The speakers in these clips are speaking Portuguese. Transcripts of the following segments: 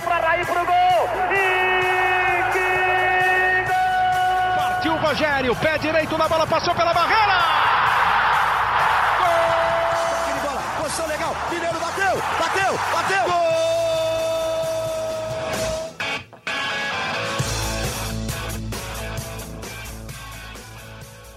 Partiu para Raí pro gol. E que gol! Partiu o Rogério, pé direito na bola, passou pela barreira. Gol! bola, posição legal. Mineiro bateu, bateu, bateu. Gol!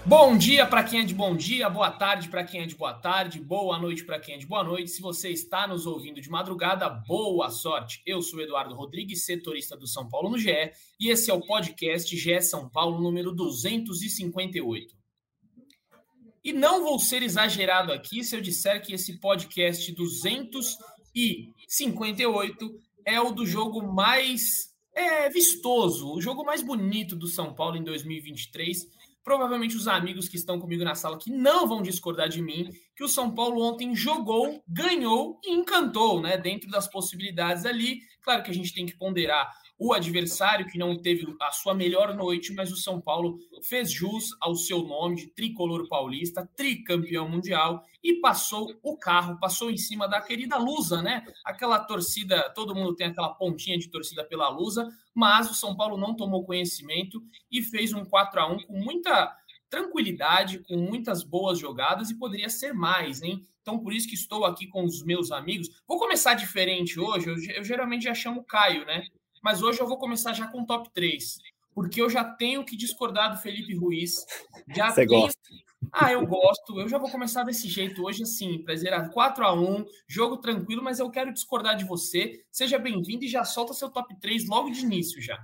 Bom dia para quem é de bom dia, boa tarde para quem é de boa tarde, boa noite para quem é de boa noite. Se você está nos ouvindo de madrugada, boa sorte. Eu sou Eduardo Rodrigues, setorista do São Paulo no GE, e esse é o podcast GE São Paulo número 258. E não vou ser exagerado aqui se eu disser que esse podcast 258 é o do jogo mais é, vistoso, o jogo mais bonito do São Paulo em 2023 provavelmente os amigos que estão comigo na sala que não vão discordar de mim, que o São Paulo ontem jogou, ganhou e encantou, né? Dentro das possibilidades ali. Claro que a gente tem que ponderar o adversário que não teve a sua melhor noite, mas o São Paulo fez jus ao seu nome de tricolor paulista, tricampeão mundial e passou o carro, passou em cima da querida Lusa, né? Aquela torcida, todo mundo tem aquela pontinha de torcida pela Lusa, mas o São Paulo não tomou conhecimento e fez um 4 a 1 com muita tranquilidade, com muitas boas jogadas e poderia ser mais, hein? Então, por isso que estou aqui com os meus amigos. Vou começar diferente hoje. Eu, eu geralmente já chamo o Caio, né? Mas hoje eu vou começar já com o top 3, porque eu já tenho que discordar do Felipe Ruiz. Já Você tenho... gosta? Ah, eu gosto. Eu já vou começar desse jeito hoje, assim, para zerar 4 a 1 jogo tranquilo, mas eu quero discordar de você. Seja bem-vindo e já solta seu top 3 logo de início já.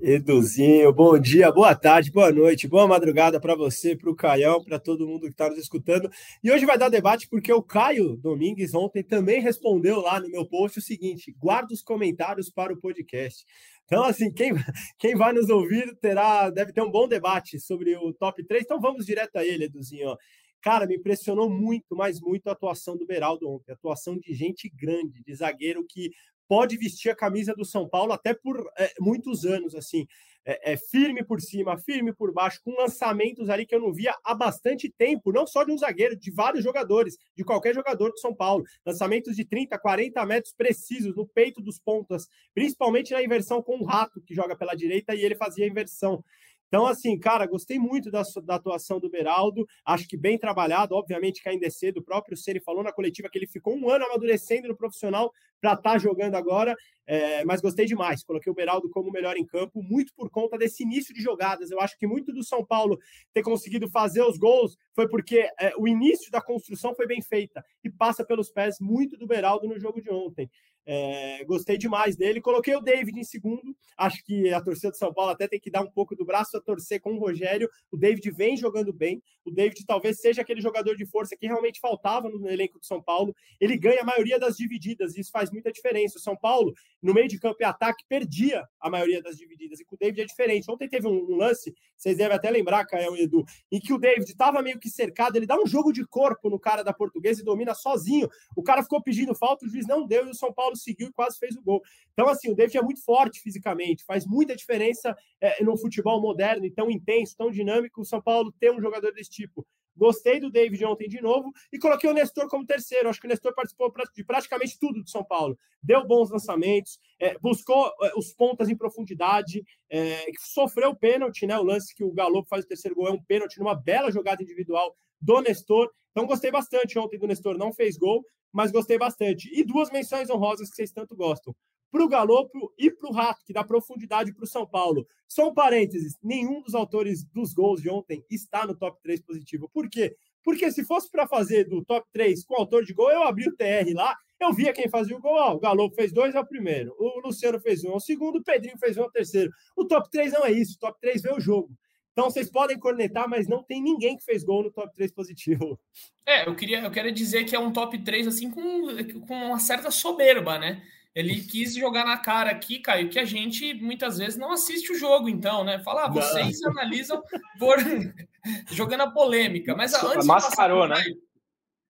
Eduzinho, bom dia, boa tarde, boa noite, boa madrugada para você, para o Caião, para todo mundo que está nos escutando. E hoje vai dar debate porque o Caio Domingues ontem também respondeu lá no meu post o seguinte: guarda os comentários para o podcast. Então, assim, quem, quem vai nos ouvir terá, deve ter um bom debate sobre o top 3. Então vamos direto a ele, Eduzinho. Cara, me impressionou muito, mas muito a atuação do Beraldo ontem. Atuação de gente grande, de zagueiro que pode vestir a camisa do São Paulo até por é, muitos anos, assim. É, é, firme por cima, firme por baixo, com lançamentos ali que eu não via há bastante tempo, não só de um zagueiro, de vários jogadores, de qualquer jogador do São Paulo. Lançamentos de 30, 40 metros precisos no peito dos pontas, principalmente na inversão com o Rato, que joga pela direita, e ele fazia a inversão. Então, assim, cara, gostei muito da, da, atuação do Beraldo. Acho que bem trabalhado. Obviamente que ainda é cedo. O próprio Ceni falou na coletiva que ele ficou um ano amadurecendo no profissional para estar tá jogando agora. É, mas gostei demais. Coloquei o Beraldo como melhor em campo, muito por conta desse início de jogadas. Eu acho que muito do São Paulo ter conseguido fazer os gols foi porque é, o início da construção foi bem feita e passa pelos pés muito do Beraldo no jogo de ontem. É, gostei demais dele. Coloquei o David em segundo. Acho que a torcida de São Paulo até tem que dar um pouco do braço a torcer com o Rogério. O David vem jogando bem. O David talvez seja aquele jogador de força que realmente faltava no elenco do São Paulo. Ele ganha a maioria das divididas e isso faz muita diferença. O São Paulo, no meio de campo e ataque, perdia a maioria das divididas. E com o David é diferente. Ontem teve um, lance, vocês devem até lembrar, Caio e Edu, em que o David estava meio que cercado. Ele dá um jogo de corpo no cara da portuguesa e domina sozinho. O cara ficou pedindo falta, o juiz não deu e o São Paulo seguiu e quase fez o gol. Então, assim, o David é muito forte fisicamente, faz muita diferença é, no futebol moderno e tão intenso, tão dinâmico. O São Paulo ter um jogador desse tipo. Gostei do David ontem de novo e coloquei o Nestor como terceiro. Acho que o Nestor participou de praticamente tudo do São Paulo. Deu bons lançamentos, é, buscou é, os pontas em profundidade, é, sofreu o pênalti, né? O lance que o Galo faz o terceiro gol é um pênalti numa bela jogada individual do Nestor. Então gostei bastante ontem do Nestor, não fez gol, mas gostei bastante. E duas menções honrosas que vocês tanto gostam. Para o Galopo e para o Rato, que dá profundidade para o São Paulo. Só um parênteses: nenhum dos autores dos gols de ontem está no top 3 positivo. Por quê? Porque se fosse para fazer do top 3 com autor de gol, eu abri o TR lá, eu via quem fazia o gol. Ó, o Galopo fez dois, é o primeiro. O Luciano fez um, é o segundo. O Pedrinho fez um, é o terceiro. O top 3 não é isso. O top 3 vê o jogo. Então vocês podem cornetar, mas não tem ninguém que fez gol no top 3 positivo. É, eu queria, eu quero dizer que é um top 3 assim com, com uma certa soberba, né? Ele quis jogar na cara aqui, Caio, que a gente muitas vezes não assiste o jogo, então, né? Fala, ah, vocês não. analisam por jogando a polêmica. Mas antes mascarou, né?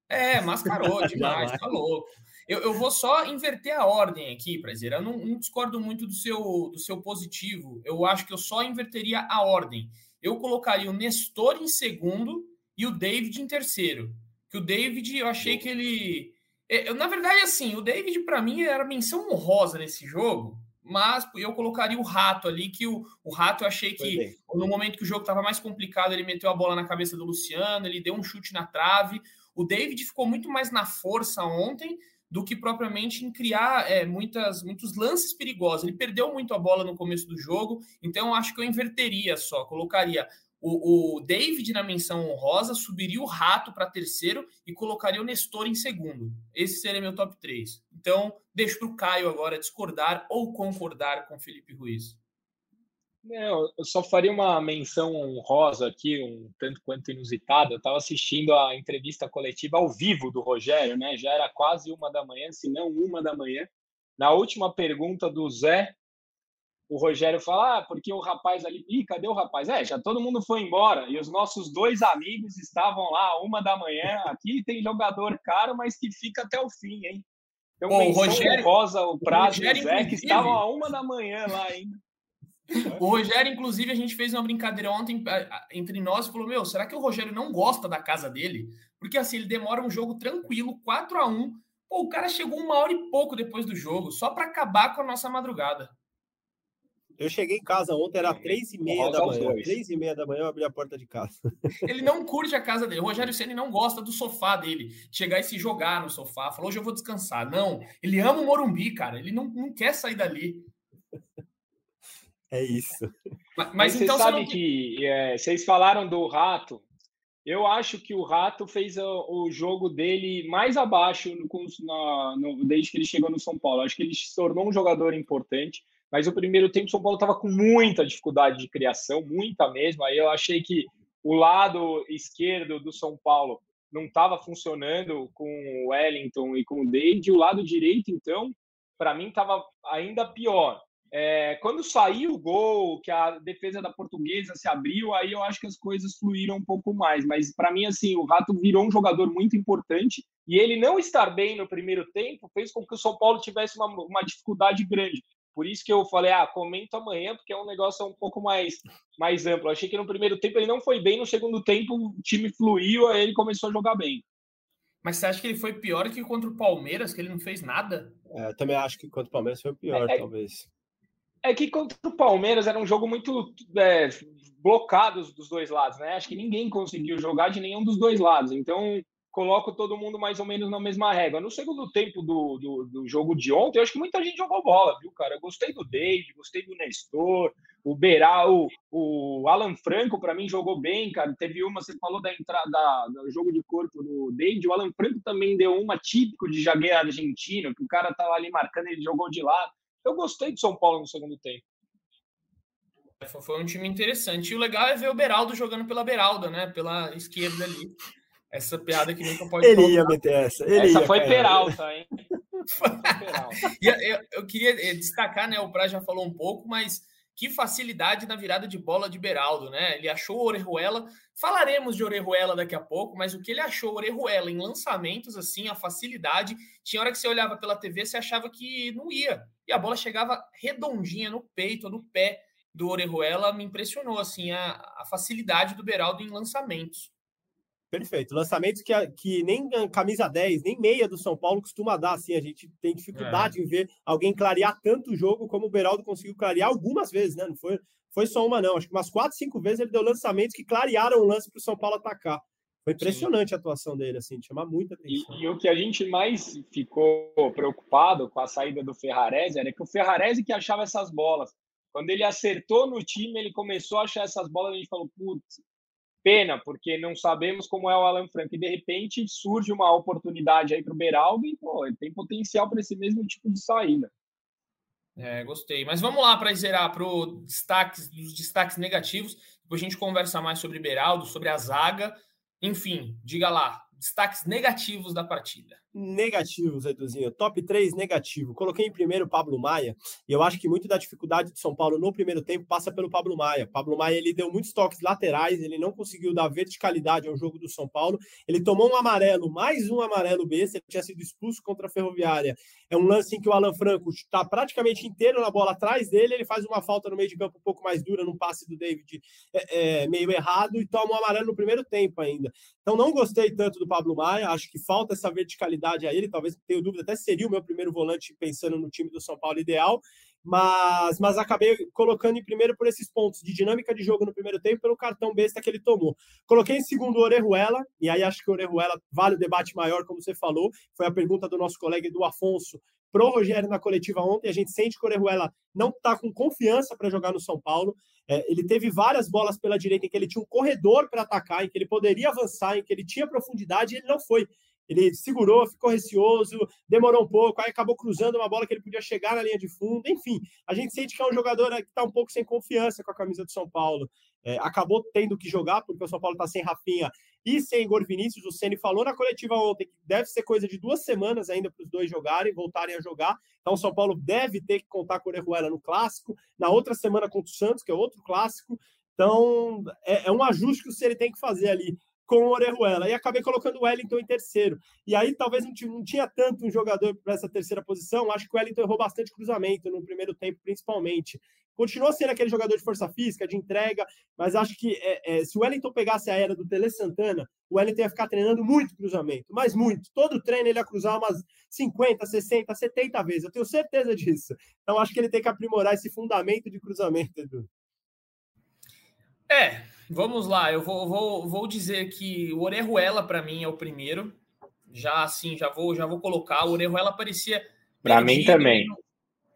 É, mascarou demais, tá louco. Eu, eu, vou só inverter a ordem aqui, Prazer. Eu não, não discordo muito do seu, do seu positivo. Eu acho que eu só inverteria a ordem eu colocaria o Nestor em segundo e o David em terceiro. Que o David, eu achei que ele eu, na verdade, assim, o David, para mim, era menção honrosa nesse jogo, mas eu colocaria o Rato ali, que o, o Rato eu achei que no momento que o jogo estava mais complicado, ele meteu a bola na cabeça do Luciano, ele deu um chute na trave. O David ficou muito mais na força ontem do que propriamente em criar é, muitas, muitos lances perigosos. Ele perdeu muito a bola no começo do jogo, então eu acho que eu inverteria só, colocaria o, o David na menção honrosa, subiria o Rato para terceiro e colocaria o Nestor em segundo. Esse seria meu top 3. Então, deixo para o Caio agora discordar ou concordar com Felipe Ruiz. Não, eu só faria uma menção honrosa aqui, um tanto quanto inusitada. Eu estava assistindo a entrevista coletiva ao vivo do Rogério, né? Já era quase uma da manhã, se não uma da manhã. Na última pergunta do Zé, o Rogério fala, ah, porque o rapaz ali, ih, cadê o rapaz? É, já todo mundo foi embora e os nossos dois amigos estavam lá uma da manhã. Aqui tem jogador caro, mas que fica até o fim, hein? Então, o Rogério Rosa, o Prazo e o Zé, que estavam a uma da manhã lá ainda. O Rogério, inclusive, a gente fez uma brincadeira ontem entre nós e falou: Meu, será que o Rogério não gosta da casa dele? Porque assim, ele demora um jogo tranquilo, 4 a 1 Pô, o cara chegou uma hora e pouco depois do jogo, só para acabar com a nossa madrugada. Eu cheguei em casa ontem, era três e meia da manhã. Três e meia da manhã eu abri a porta de casa. Ele não curte a casa dele. O Rogério Ceni não gosta do sofá dele. Chegar e se jogar no sofá. Falou, hoje eu vou descansar. Não, ele ama o Morumbi, cara. Ele não, não quer sair dali. É isso. Mas, mas então você sabe não... que é, vocês falaram do Rato. Eu acho que o Rato fez o, o jogo dele mais abaixo no, na, no, desde que ele chegou no São Paulo. Acho que ele se tornou um jogador importante. Mas o primeiro tempo o São Paulo estava com muita dificuldade de criação, muita mesmo. Aí eu achei que o lado esquerdo do São Paulo não estava funcionando com o Wellington e com o David. O lado direito, então, para mim estava ainda pior. É, quando saiu o gol, que a defesa da portuguesa se abriu, aí eu acho que as coisas fluíram um pouco mais. Mas para mim, assim, o Rato virou um jogador muito importante e ele não estar bem no primeiro tempo fez com que o São Paulo tivesse uma, uma dificuldade grande. Por isso que eu falei, ah, comento amanhã, porque é um negócio um pouco mais, mais amplo. Eu achei que no primeiro tempo ele não foi bem, no segundo tempo o time fluiu, aí ele começou a jogar bem. Mas você acha que ele foi pior que contra o Palmeiras, que ele não fez nada? É, também acho que contra o Palmeiras foi pior, é, talvez. É que contra o Palmeiras era um jogo muito é, blocado dos dois lados, né? Acho que ninguém conseguiu jogar de nenhum dos dois lados. Então, coloco todo mundo mais ou menos na mesma régua. No segundo tempo do, do, do, jogo de ontem, eu acho que muita gente jogou bola, viu, cara? Eu gostei do David, gostei do Nestor, o Beral, o, o Alan Franco, para mim, jogou bem, cara. Teve uma, você falou da entrada do jogo de corpo do David, o Alan Franco também deu uma típico de zagueiro argentino, que o cara tava ali marcando, ele jogou de lado. Eu gostei do São Paulo no segundo tempo. Foi um time interessante. E o legal é ver o Beraldo jogando pela Beralda, né? Pela esquerda ali. Essa piada que nunca pode Ele ia meter essa. Ele essa ia, foi Peralta, hein? eu, eu, eu, queria eh, destacar, né? O Pra já falou um pouco, mas que facilidade na virada de bola de Beraldo, né? Ele achou o Orejuela. Falaremos de Orejuela daqui a pouco, mas o que ele achou Orejuela em lançamentos, assim, a facilidade. Tinha hora que você olhava pela TV, você achava que não ia. E a bola chegava redondinha no peito, no pé do Orejuela. Me impressionou, assim, a, a facilidade do Beraldo em lançamentos. Perfeito. Lançamentos que, que nem camisa 10, nem meia do São Paulo costuma dar, assim. A gente tem dificuldade é. em ver alguém clarear tanto o jogo como o Beraldo conseguiu clarear algumas vezes, né? Não foi, foi só uma, não. Acho que umas quatro, cinco vezes ele deu lançamentos que clarearam o lance para o São Paulo atacar. Foi impressionante Sim. a atuação dele, assim, de chamar muita atenção. E, e, o que a gente mais ficou preocupado com a saída do Ferrarese era que o Ferrarese que achava essas bolas. Quando ele acertou no time, ele começou a achar essas bolas, a gente falou, putz, Pena, porque não sabemos como é o Alan Franco. E de repente surge uma oportunidade aí para o Beraldo e pô, ele tem potencial para esse mesmo tipo de saída. É, gostei. Mas vamos lá para zerar para os destaques, destaques negativos. Depois a gente conversa mais sobre Beraldo, sobre a zaga. Enfim, diga lá, destaques negativos da partida. Negativos, Eduzinho. Top 3 negativo. Coloquei em primeiro Pablo Maia, e eu acho que muito da dificuldade de São Paulo no primeiro tempo passa pelo Pablo Maia. Pablo Maia ele deu muitos toques laterais, ele não conseguiu dar verticalidade ao jogo do São Paulo. Ele tomou um amarelo, mais um amarelo besta, ele tinha sido expulso contra a Ferroviária. É um lance em que o Alan Franco está praticamente inteiro na bola atrás dele, ele faz uma falta no meio de campo um pouco mais dura, num passe do David é, é, meio errado, e toma um amarelo no primeiro tempo ainda. Então não gostei tanto do do Pablo Maia, acho que falta essa verticalidade a ele, talvez tenho dúvida, até seria o meu primeiro volante pensando no time do São Paulo ideal, mas, mas acabei colocando em primeiro por esses pontos de dinâmica de jogo no primeiro tempo, pelo cartão besta que ele tomou. Coloquei em segundo o Orejuela, e aí acho que o Orejuela vale o debate maior, como você falou, foi a pergunta do nosso colega Edu Afonso pro Rogério na coletiva ontem, a gente sente que o Orejuela não está com confiança para jogar no São Paulo, é, ele teve várias bolas pela direita em que ele tinha um corredor para atacar, em que ele poderia avançar, em que ele tinha profundidade, e ele não foi. Ele segurou, ficou receoso, demorou um pouco, aí acabou cruzando uma bola que ele podia chegar na linha de fundo. Enfim, a gente sente que é um jogador que está um pouco sem confiança com a camisa do São Paulo. É, acabou tendo que jogar, porque o São Paulo está sem Rafinha e sem Igor Vinícius. O Ceni falou na coletiva ontem que deve ser coisa de duas semanas ainda para os dois jogarem, voltarem a jogar. Então o São Paulo deve ter que contar com o Orejuela no clássico. Na outra semana contra o Santos, que é outro clássico. Então é, é um ajuste que o Ceni tem que fazer ali com o Orejuela. E acabei colocando o Wellington em terceiro. E aí talvez não, não tinha tanto um jogador para essa terceira posição. Acho que o Wellington errou bastante cruzamento no primeiro tempo, principalmente. Continua sendo aquele jogador de força física, de entrega, mas acho que é, é, se o Wellington pegasse a era do Tele Santana, o Wellington ia ficar treinando muito cruzamento, mas muito. Todo treino ele ia cruzar umas 50, 60, 70 vezes. Eu tenho certeza disso. Então acho que ele tem que aprimorar esse fundamento de cruzamento, Edu. É, vamos lá. Eu vou, vou, vou dizer que o Orejuela, para mim, é o primeiro. Já assim, já vou, já vou colocar. O Orejuela parecia. Para mim também.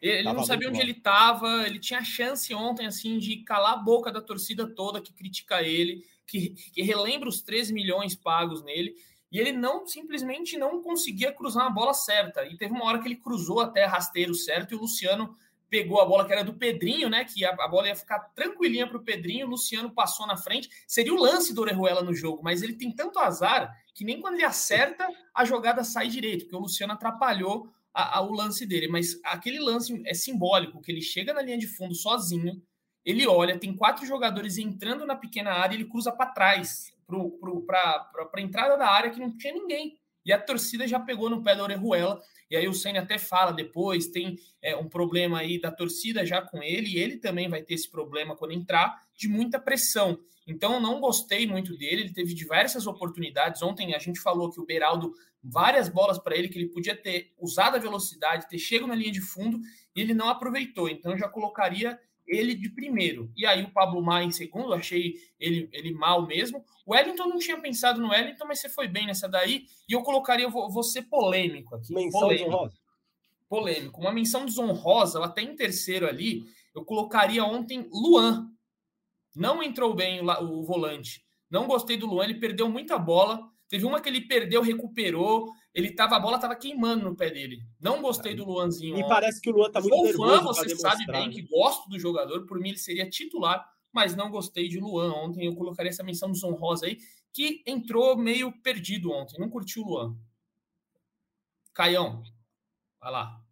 Ele, ele não sabia onde bom. ele estava. Ele tinha chance ontem, assim, de calar a boca da torcida toda que critica ele, que, que relembra os 13 milhões pagos nele. E ele não simplesmente não conseguia cruzar a bola certa. E teve uma hora que ele cruzou até rasteiro certo e o Luciano pegou a bola que era do Pedrinho, né? Que a, a bola ia ficar tranquilinha para o Pedrinho, Luciano passou na frente. Seria o lance do Orejuela no jogo, mas ele tem tanto azar que nem quando ele acerta, a jogada sai direito, porque o Luciano atrapalhou a, a, o lance dele. Mas aquele lance é simbólico, que ele chega na linha de fundo sozinho, ele olha, tem quatro jogadores entrando na pequena área, ele cruza para trás, para a entrada da área que não tinha ninguém. E a torcida já pegou no pé da Orejuela. E aí o Senna até fala depois, tem é, um problema aí da torcida já com ele, e ele também vai ter esse problema quando entrar, de muita pressão. Então eu não gostei muito dele, ele teve diversas oportunidades. Ontem a gente falou que o Beraldo, várias bolas para ele, que ele podia ter usado a velocidade, ter chego na linha de fundo, e ele não aproveitou. Então eu já colocaria ele de primeiro. E aí o Pablo Maia em segundo, achei ele, ele mal mesmo. O Wellington não tinha pensado no Wellington, mas você foi bem nessa daí. E eu colocaria, eu vou, vou ser polêmico aqui. Menção polêmico. desonrosa. Polêmico. Uma menção desonrosa, até em terceiro ali, eu colocaria ontem Luan. Não entrou bem o, o volante. Não gostei do Luan, ele perdeu muita bola. Teve uma que ele perdeu, recuperou. Ele tava, a bola tava queimando no pé dele. Não gostei do Luanzinho. Me parece que o Luan tá muito Sou nervoso. fã, você sabe bem né? que gosto do jogador. Por mim, ele seria titular, mas não gostei de Luan ontem. Eu colocaria essa menção do Rosa aí, que entrou meio perdido ontem. Não curtiu o Luan. Caião, vai lá.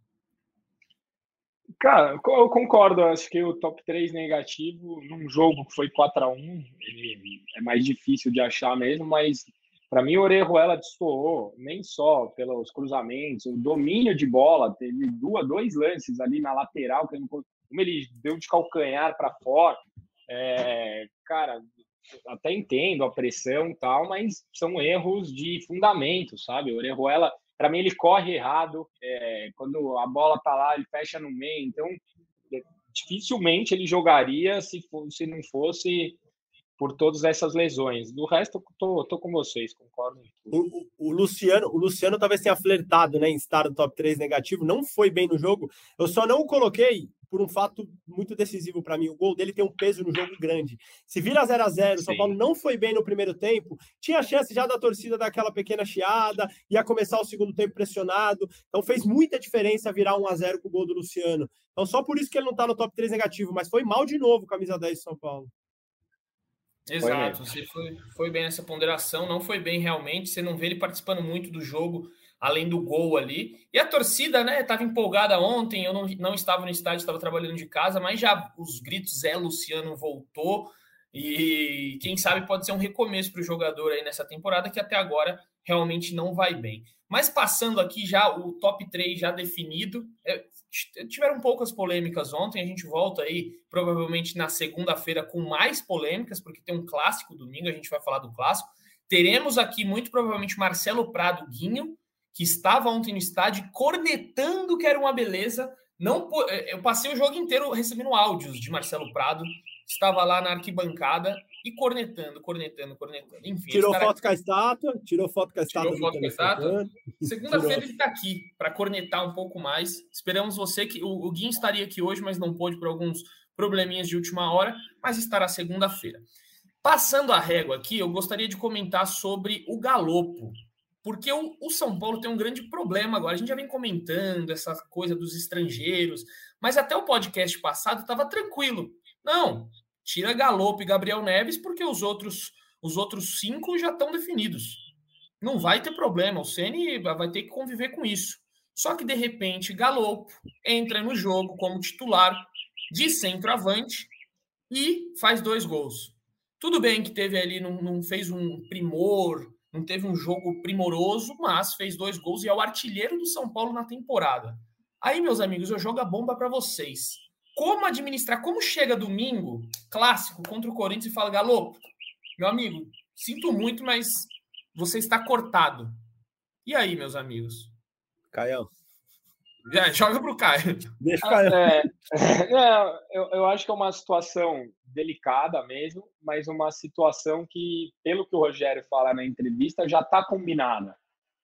Cara, eu concordo. Acho que o top 3 negativo, num jogo que foi 4 a 1 ele é mais difícil de achar mesmo, mas para mim, o Orejuela destoou, nem só pelos cruzamentos, o domínio de bola, teve duas, dois lances ali na lateral, que como ele deu de calcanhar para fora. É, cara, até entendo a pressão e tal, mas são erros de fundamento, sabe? O Orejuela, para mim, ele corre errado, é, quando a bola tá lá, ele fecha no meio, então dificilmente ele jogaria se, se não fosse por todas essas lesões. Do resto, eu tô, tô com vocês, concordo. O, o, Luciano, o Luciano talvez tenha flertado né, em estar no top 3 negativo, não foi bem no jogo. Eu só não o coloquei por um fato muito decisivo para mim. O gol dele tem um peso no jogo grande. Se vira 0 a 0 o São Paulo não foi bem no primeiro tempo, tinha chance já da torcida dar aquela pequena chiada, ia começar o segundo tempo pressionado. Então fez muita diferença virar 1 a 0 com o gol do Luciano. Então só por isso que ele não está no top 3 negativo, mas foi mal de novo, camisa 10 de São Paulo. Exato, você foi, foi bem nessa ponderação, não foi bem realmente, você não vê ele participando muito do jogo, além do gol ali. E a torcida, né, estava empolgada ontem, eu não, não estava no estádio, estava trabalhando de casa, mas já os gritos, Zé Luciano voltou, e quem sabe pode ser um recomeço para o jogador aí nessa temporada, que até agora realmente não vai bem. Mas passando aqui já o top 3 já definido, é, tiveram poucas polêmicas ontem, a gente volta aí provavelmente na segunda-feira com mais polêmicas, porque tem um clássico domingo, a gente vai falar do clássico. Teremos aqui muito provavelmente Marcelo Prado Guinho, que estava ontem no estádio cornetando que era uma beleza. Não, é, eu passei o jogo inteiro recebendo áudios de Marcelo Prado, estava lá na arquibancada e cornetando, cornetando, cornetando. Enfim, tirou foto com a estátua, tirou foto com a estátua. Tirou foto com a estátua. Segunda-feira ele está aqui para cornetar um pouco mais. Esperamos você que o, o Gui estaria aqui hoje, mas não pôde por alguns probleminhas de última hora, mas estará segunda-feira. Passando a régua aqui, eu gostaria de comentar sobre o Galopo, porque o, o, São Paulo tem um grande problema agora. A gente já vem comentando essa coisa dos estrangeiros, mas até o podcast passado estava tranquilo. Não, tira Galopo e Gabriel Neves, porque os outros, os outros cinco já estão definidos. Não vai ter problema, o Ceni vai ter que conviver com isso. Só que de repente Galopo entra no jogo como titular de centroavante e faz dois gols. Tudo bem que teve ali, não, não fez um primor, não teve um jogo primoroso, mas fez dois gols e é o artilheiro do São Paulo na temporada. Aí, meus amigos, eu jogo a bomba para vocês. Como administrar? Como chega domingo, clássico, contra o Corinthians e fala, Galo, meu amigo, sinto muito, mas você está cortado. E aí, meus amigos? Caião. Já, joga pro Caio. Deixa o Caio. É, é, eu, eu acho que é uma situação delicada mesmo, mas uma situação que, pelo que o Rogério fala na entrevista, já está combinada.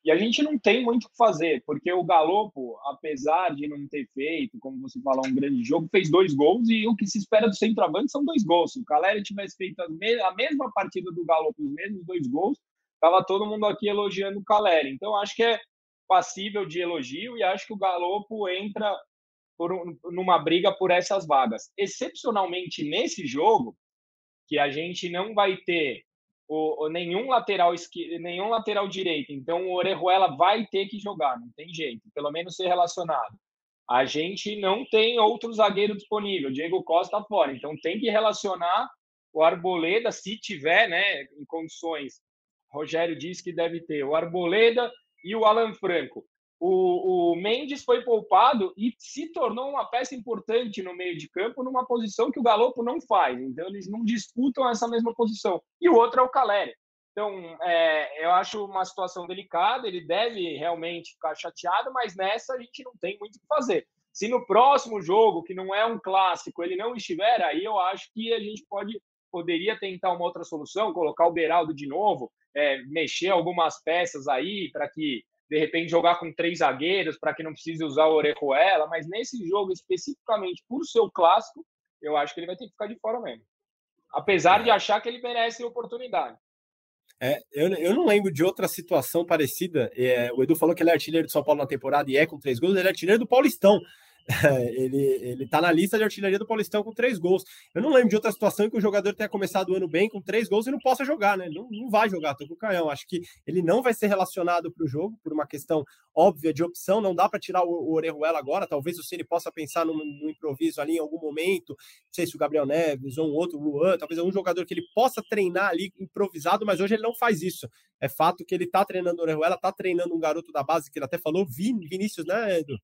E a gente não tem muito o que fazer, porque o Galopo, apesar de não ter feito, como você falou, um grande jogo, fez dois gols e o que se espera do centroavante são dois gols. Se o Caleri tivesse feito a, mesma partida do Galopo, os mesmos dois gols, estava todo mundo aqui elogiando o Caleri. Então, acho que é passível de elogio e acho que o Galopo entra um, numa briga por essas vagas. Excepcionalmente nesse jogo, que a gente não vai ter o, o, nenhum lateral esquerdo, nenhum lateral direito, então o Orejuela vai ter que jogar, não tem jeito, pelo menos ser relacionado. A gente não tem outro zagueiro disponível, Diego Costa fora, então tem que relacionar o Arboleda, se tiver, né, em condições. Rogério disse que deve ter o Arboleda e o Alan Franco. O, o, Mendes foi poupado e se tornou uma peça importante no meio de campo, numa posição que o Galopo não faz. Então, eles não disputam essa mesma posição. E o outro é o Caleri. Então, é, eu acho uma situação delicada. Ele deve realmente ficar chateado, mas nessa a gente não tem muito o que fazer. Se no próximo jogo, que não é um clássico, ele não estiver, aí eu acho que a gente pode poderia tentar uma outra solução, colocar o Beraldo de novo, é, mexer algumas peças aí para que de repente jogar com três zagueiros para que não precise usar o Orejuela, mas nesse jogo especificamente por seu clássico, eu acho que ele vai ter que ficar de fora mesmo. Apesar de achar que ele merece oportunidade. É, eu, eu não lembro de outra situação parecida. É, o Edu falou que ele é artilheiro de São Paulo na temporada e é com três gols, ele é artilheiro do Paulistão. ele, ele tá na lista de artilharia do Paulistão com três gols. Eu não lembro de outra situação em que o jogador tenha começado o ano bem com três gols e não possa jogar, né? Não, não vai jogar, tô com o Caião. Acho que ele não vai ser relacionado para o jogo por uma questão óbvia de opção. Não dá para tirar o, o Orejuela agora. Talvez o Ceni possa pensar no, no, improviso ali em algum momento. Não sei se o Gabriel Neves ou um outro, Luan, talvez um jogador que ele possa treinar ali improvisado, mas hoje ele não faz isso. É fato que ele tá treinando o Orejuela, tá treinando um garoto da base que ele até falou, Vin, Vinícius, né, Edu?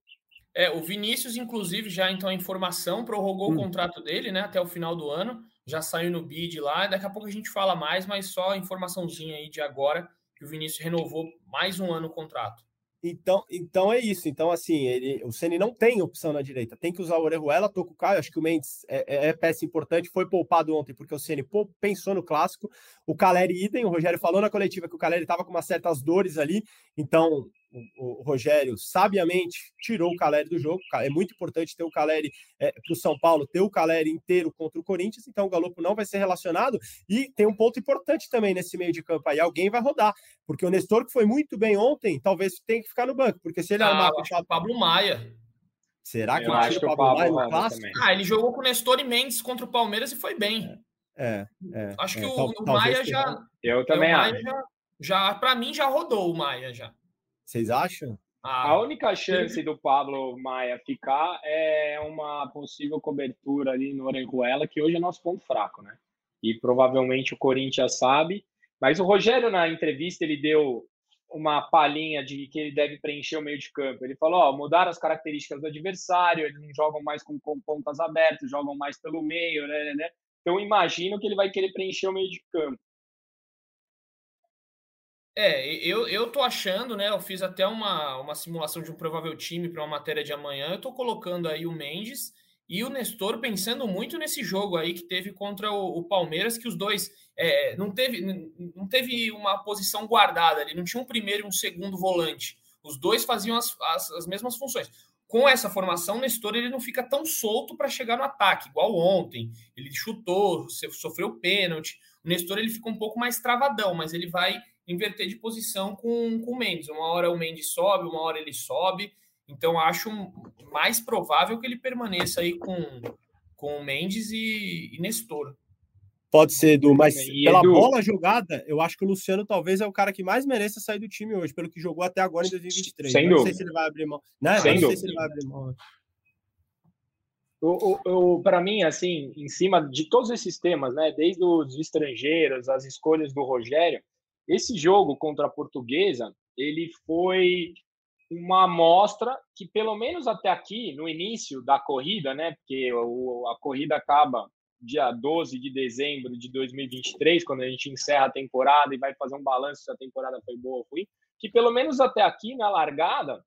É, o Vinícius, inclusive, já então a informação prorrogou hum. o contrato dele, né, até o final do ano. Já saiu no bid lá. Daqui a pouco a gente fala mais, mas só a informaçãozinha aí de agora que o Vinícius renovou mais um ano o contrato. Então, então é isso. Então, assim, ele, o Ceni não tem opção na direita. Tem que usar o Orejuela, tô com o Caio. Acho que o Mendes é, é, é peça importante. Foi poupado ontem porque o Ceni pensou no clássico. O Caleri idem. O Rogério falou na coletiva que o Caleri estava com umas certas dores ali. Então, o, Rogério sabiamente tirou o Caleri do jogo. É muito importante ter o Caleri é, para o São Paulo, ter o Caleri inteiro contra o Corinthians. Então, o Galopo não vai ser relacionado. E tem um ponto importante também nesse meio de campo aí: alguém vai rodar. Porque o Nestor, que foi muito bem ontem, talvez tenha que ficar no banco. Porque se ele ah, armar. o Pablo Maia. Será que eu acho que o Pablo, Maia no clássico? Ah, ele jogou com o Nestor e Mendes contra o Palmeiras e foi bem. É, é, acho é, que o, o Maia já. Eu também acho. Já, já para mim, já rodou o Maia já. Vocês acham? Ah, a única chance do Pablo Maia ficar é uma possível cobertura ali no Orejuela, que hoje é nosso ponto fraco, né? E provavelmente o Corinthians sabe. Mas o Rogério, na entrevista, ele deu uma palhinha de que ele deve preencher o meio de campo. Ele falou: ó, mudaram as características do adversário, eles não jogam mais com, com pontas abertas, jogam mais pelo meio, né, né, né? Então, imagino que ele vai querer preencher o meio de campo. É, eu, eu tô achando, né? Eu fiz até uma, uma simulação de um provável time para uma matéria de amanhã. Eu tô colocando aí o Mendes e o Nestor pensando muito nesse jogo aí que teve contra o, o Palmeiras, que os dois é, não, teve, não teve uma posição guardada ali, não tinha um primeiro e um segundo volante. Os dois faziam as, as, as mesmas funções. Com essa formação, o Nestor ele não fica tão solto para chegar no ataque, igual ontem. Ele chutou, sofreu pênalti. O Nestor ele fica um pouco mais travadão, mas ele vai inverter de posição com, com o Mendes. Uma hora o Mendes sobe, uma hora ele sobe. Então acho mais provável que ele permaneça aí com, com o Mendes e, e Nestor. Pode ser, Edu, mas e pela Edu... bola jogada, eu acho que o Luciano talvez é o cara que mais mereça sair do time hoje, pelo que jogou até agora em 2023. Sem não dúvida. sei se ele vai abrir mão. Né? Sem não sei se ele vai abrir mão. Para mim, assim, em cima de todos esses temas, né, desde os estrangeiros, as escolhas do Rogério, esse jogo contra a Portuguesa, ele foi uma amostra que, pelo menos até aqui, no início da corrida, né, porque a corrida acaba dia 12 de dezembro de 2023, quando a gente encerra a temporada e vai fazer um balanço se a temporada foi boa ou ruim, que pelo menos até aqui, na largada,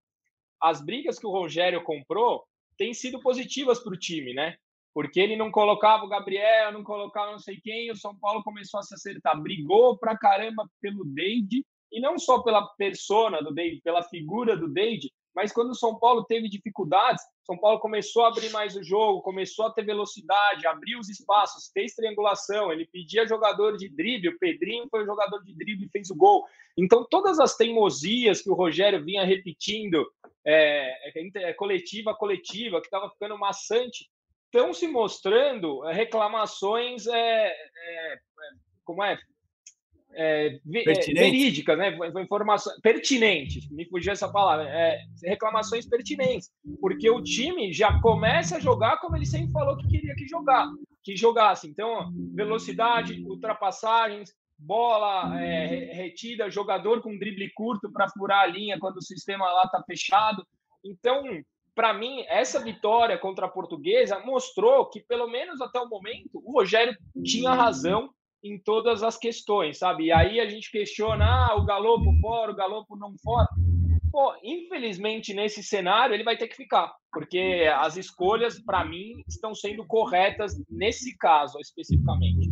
as brigas que o Rogério comprou têm sido positivas para o time, né? Porque ele não colocava o Gabriel, não colocava não sei quem, o São Paulo começou a se acertar, brigou pra caramba pelo Deide, e não só pela persona do Deide, pela figura do Deide, mas quando o São Paulo teve dificuldades, São Paulo começou a abrir mais o jogo, começou a ter velocidade, abriu os espaços, fez triangulação, ele pedia jogador de drible, o Pedrinho foi o jogador de drible e fez o gol. Então, todas as teimosias que o Rogério vinha repetindo, é, é, é coletiva coletiva, que estava ficando maçante, estão se mostrando reclamações, é, é, como é, é, verídicas, né? Informações pertinentes, me fugiu essa palavra, reclamações pertinentes, porque o time já começa a jogar como ele sempre falou que queria que jogar, que jogasse. Então, velocidade, ultrapassagens, bola retida, jogador com drible curto para furar a linha quando o sistema lá está fechado. Então, para mim, essa vitória contra a Portuguesa mostrou que, pelo menos até o momento, o Rogério tinha razão em todas as questões, sabe? E aí a gente questiona, ah, o Galopo fora, o Galopo não fora. Pô, infelizmente nesse cenário ele vai ter que ficar, porque as escolhas para mim estão sendo corretas nesse caso especificamente.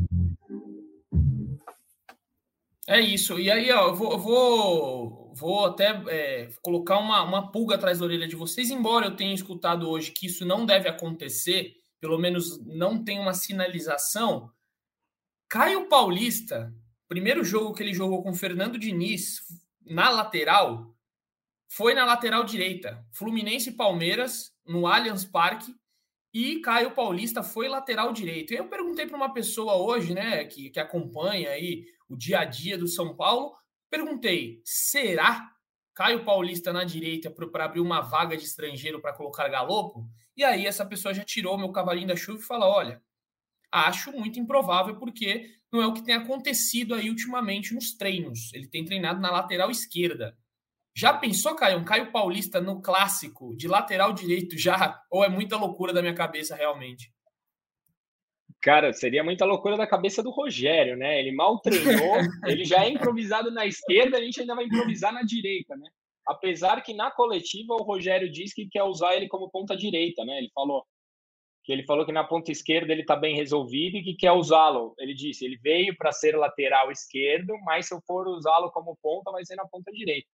É isso. E aí, ó, eu vou, eu vou, vou até é, colocar uma, uma pulga atrás da orelha de vocês, embora eu tenha escutado hoje que isso não deve acontecer, pelo menos não tem uma sinalização. Caio Paulista, primeiro jogo que ele jogou com Fernando Diniz na lateral, foi na lateral direita. Fluminense e Palmeiras, no Allianz Parque, e Caio Paulista foi lateral direito. E eu perguntei para uma pessoa hoje, né, que, que acompanha aí o dia a dia do São Paulo, perguntei: será Caio Paulista na direita para abrir uma vaga de estrangeiro para colocar Galopo? E aí essa pessoa já tirou meu cavalinho da chuva e falou: olha, acho muito improvável, porque não é o que tem acontecido aí ultimamente nos treinos. Ele tem treinado na lateral esquerda. Já pensou, Caio, um Caio Paulista no clássico de lateral direito já? Ou é muita loucura da minha cabeça realmente? Cara, seria muita loucura da cabeça do Rogério, né? Ele mal treinou, ele já é improvisado na esquerda, a gente ainda vai improvisar na direita, né? Apesar que na coletiva o Rogério diz que quer usar ele como ponta direita, né? Ele falou: que ele falou que na ponta esquerda ele está bem resolvido e que quer usá-lo. Ele disse, ele veio para ser lateral esquerdo, mas se eu for usá-lo como ponta, vai ser na ponta direita.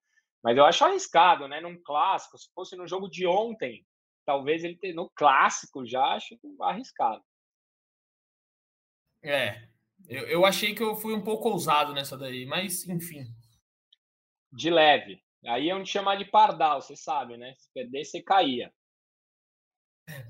Mas eu acho arriscado, né? Num clássico, se fosse no jogo de ontem, talvez ele ter, no clássico já acho arriscado. É, eu, eu achei que eu fui um pouco ousado nessa daí, mas enfim. De leve. Aí é onde chamar de pardal, você sabe, né? Se perder, você caía.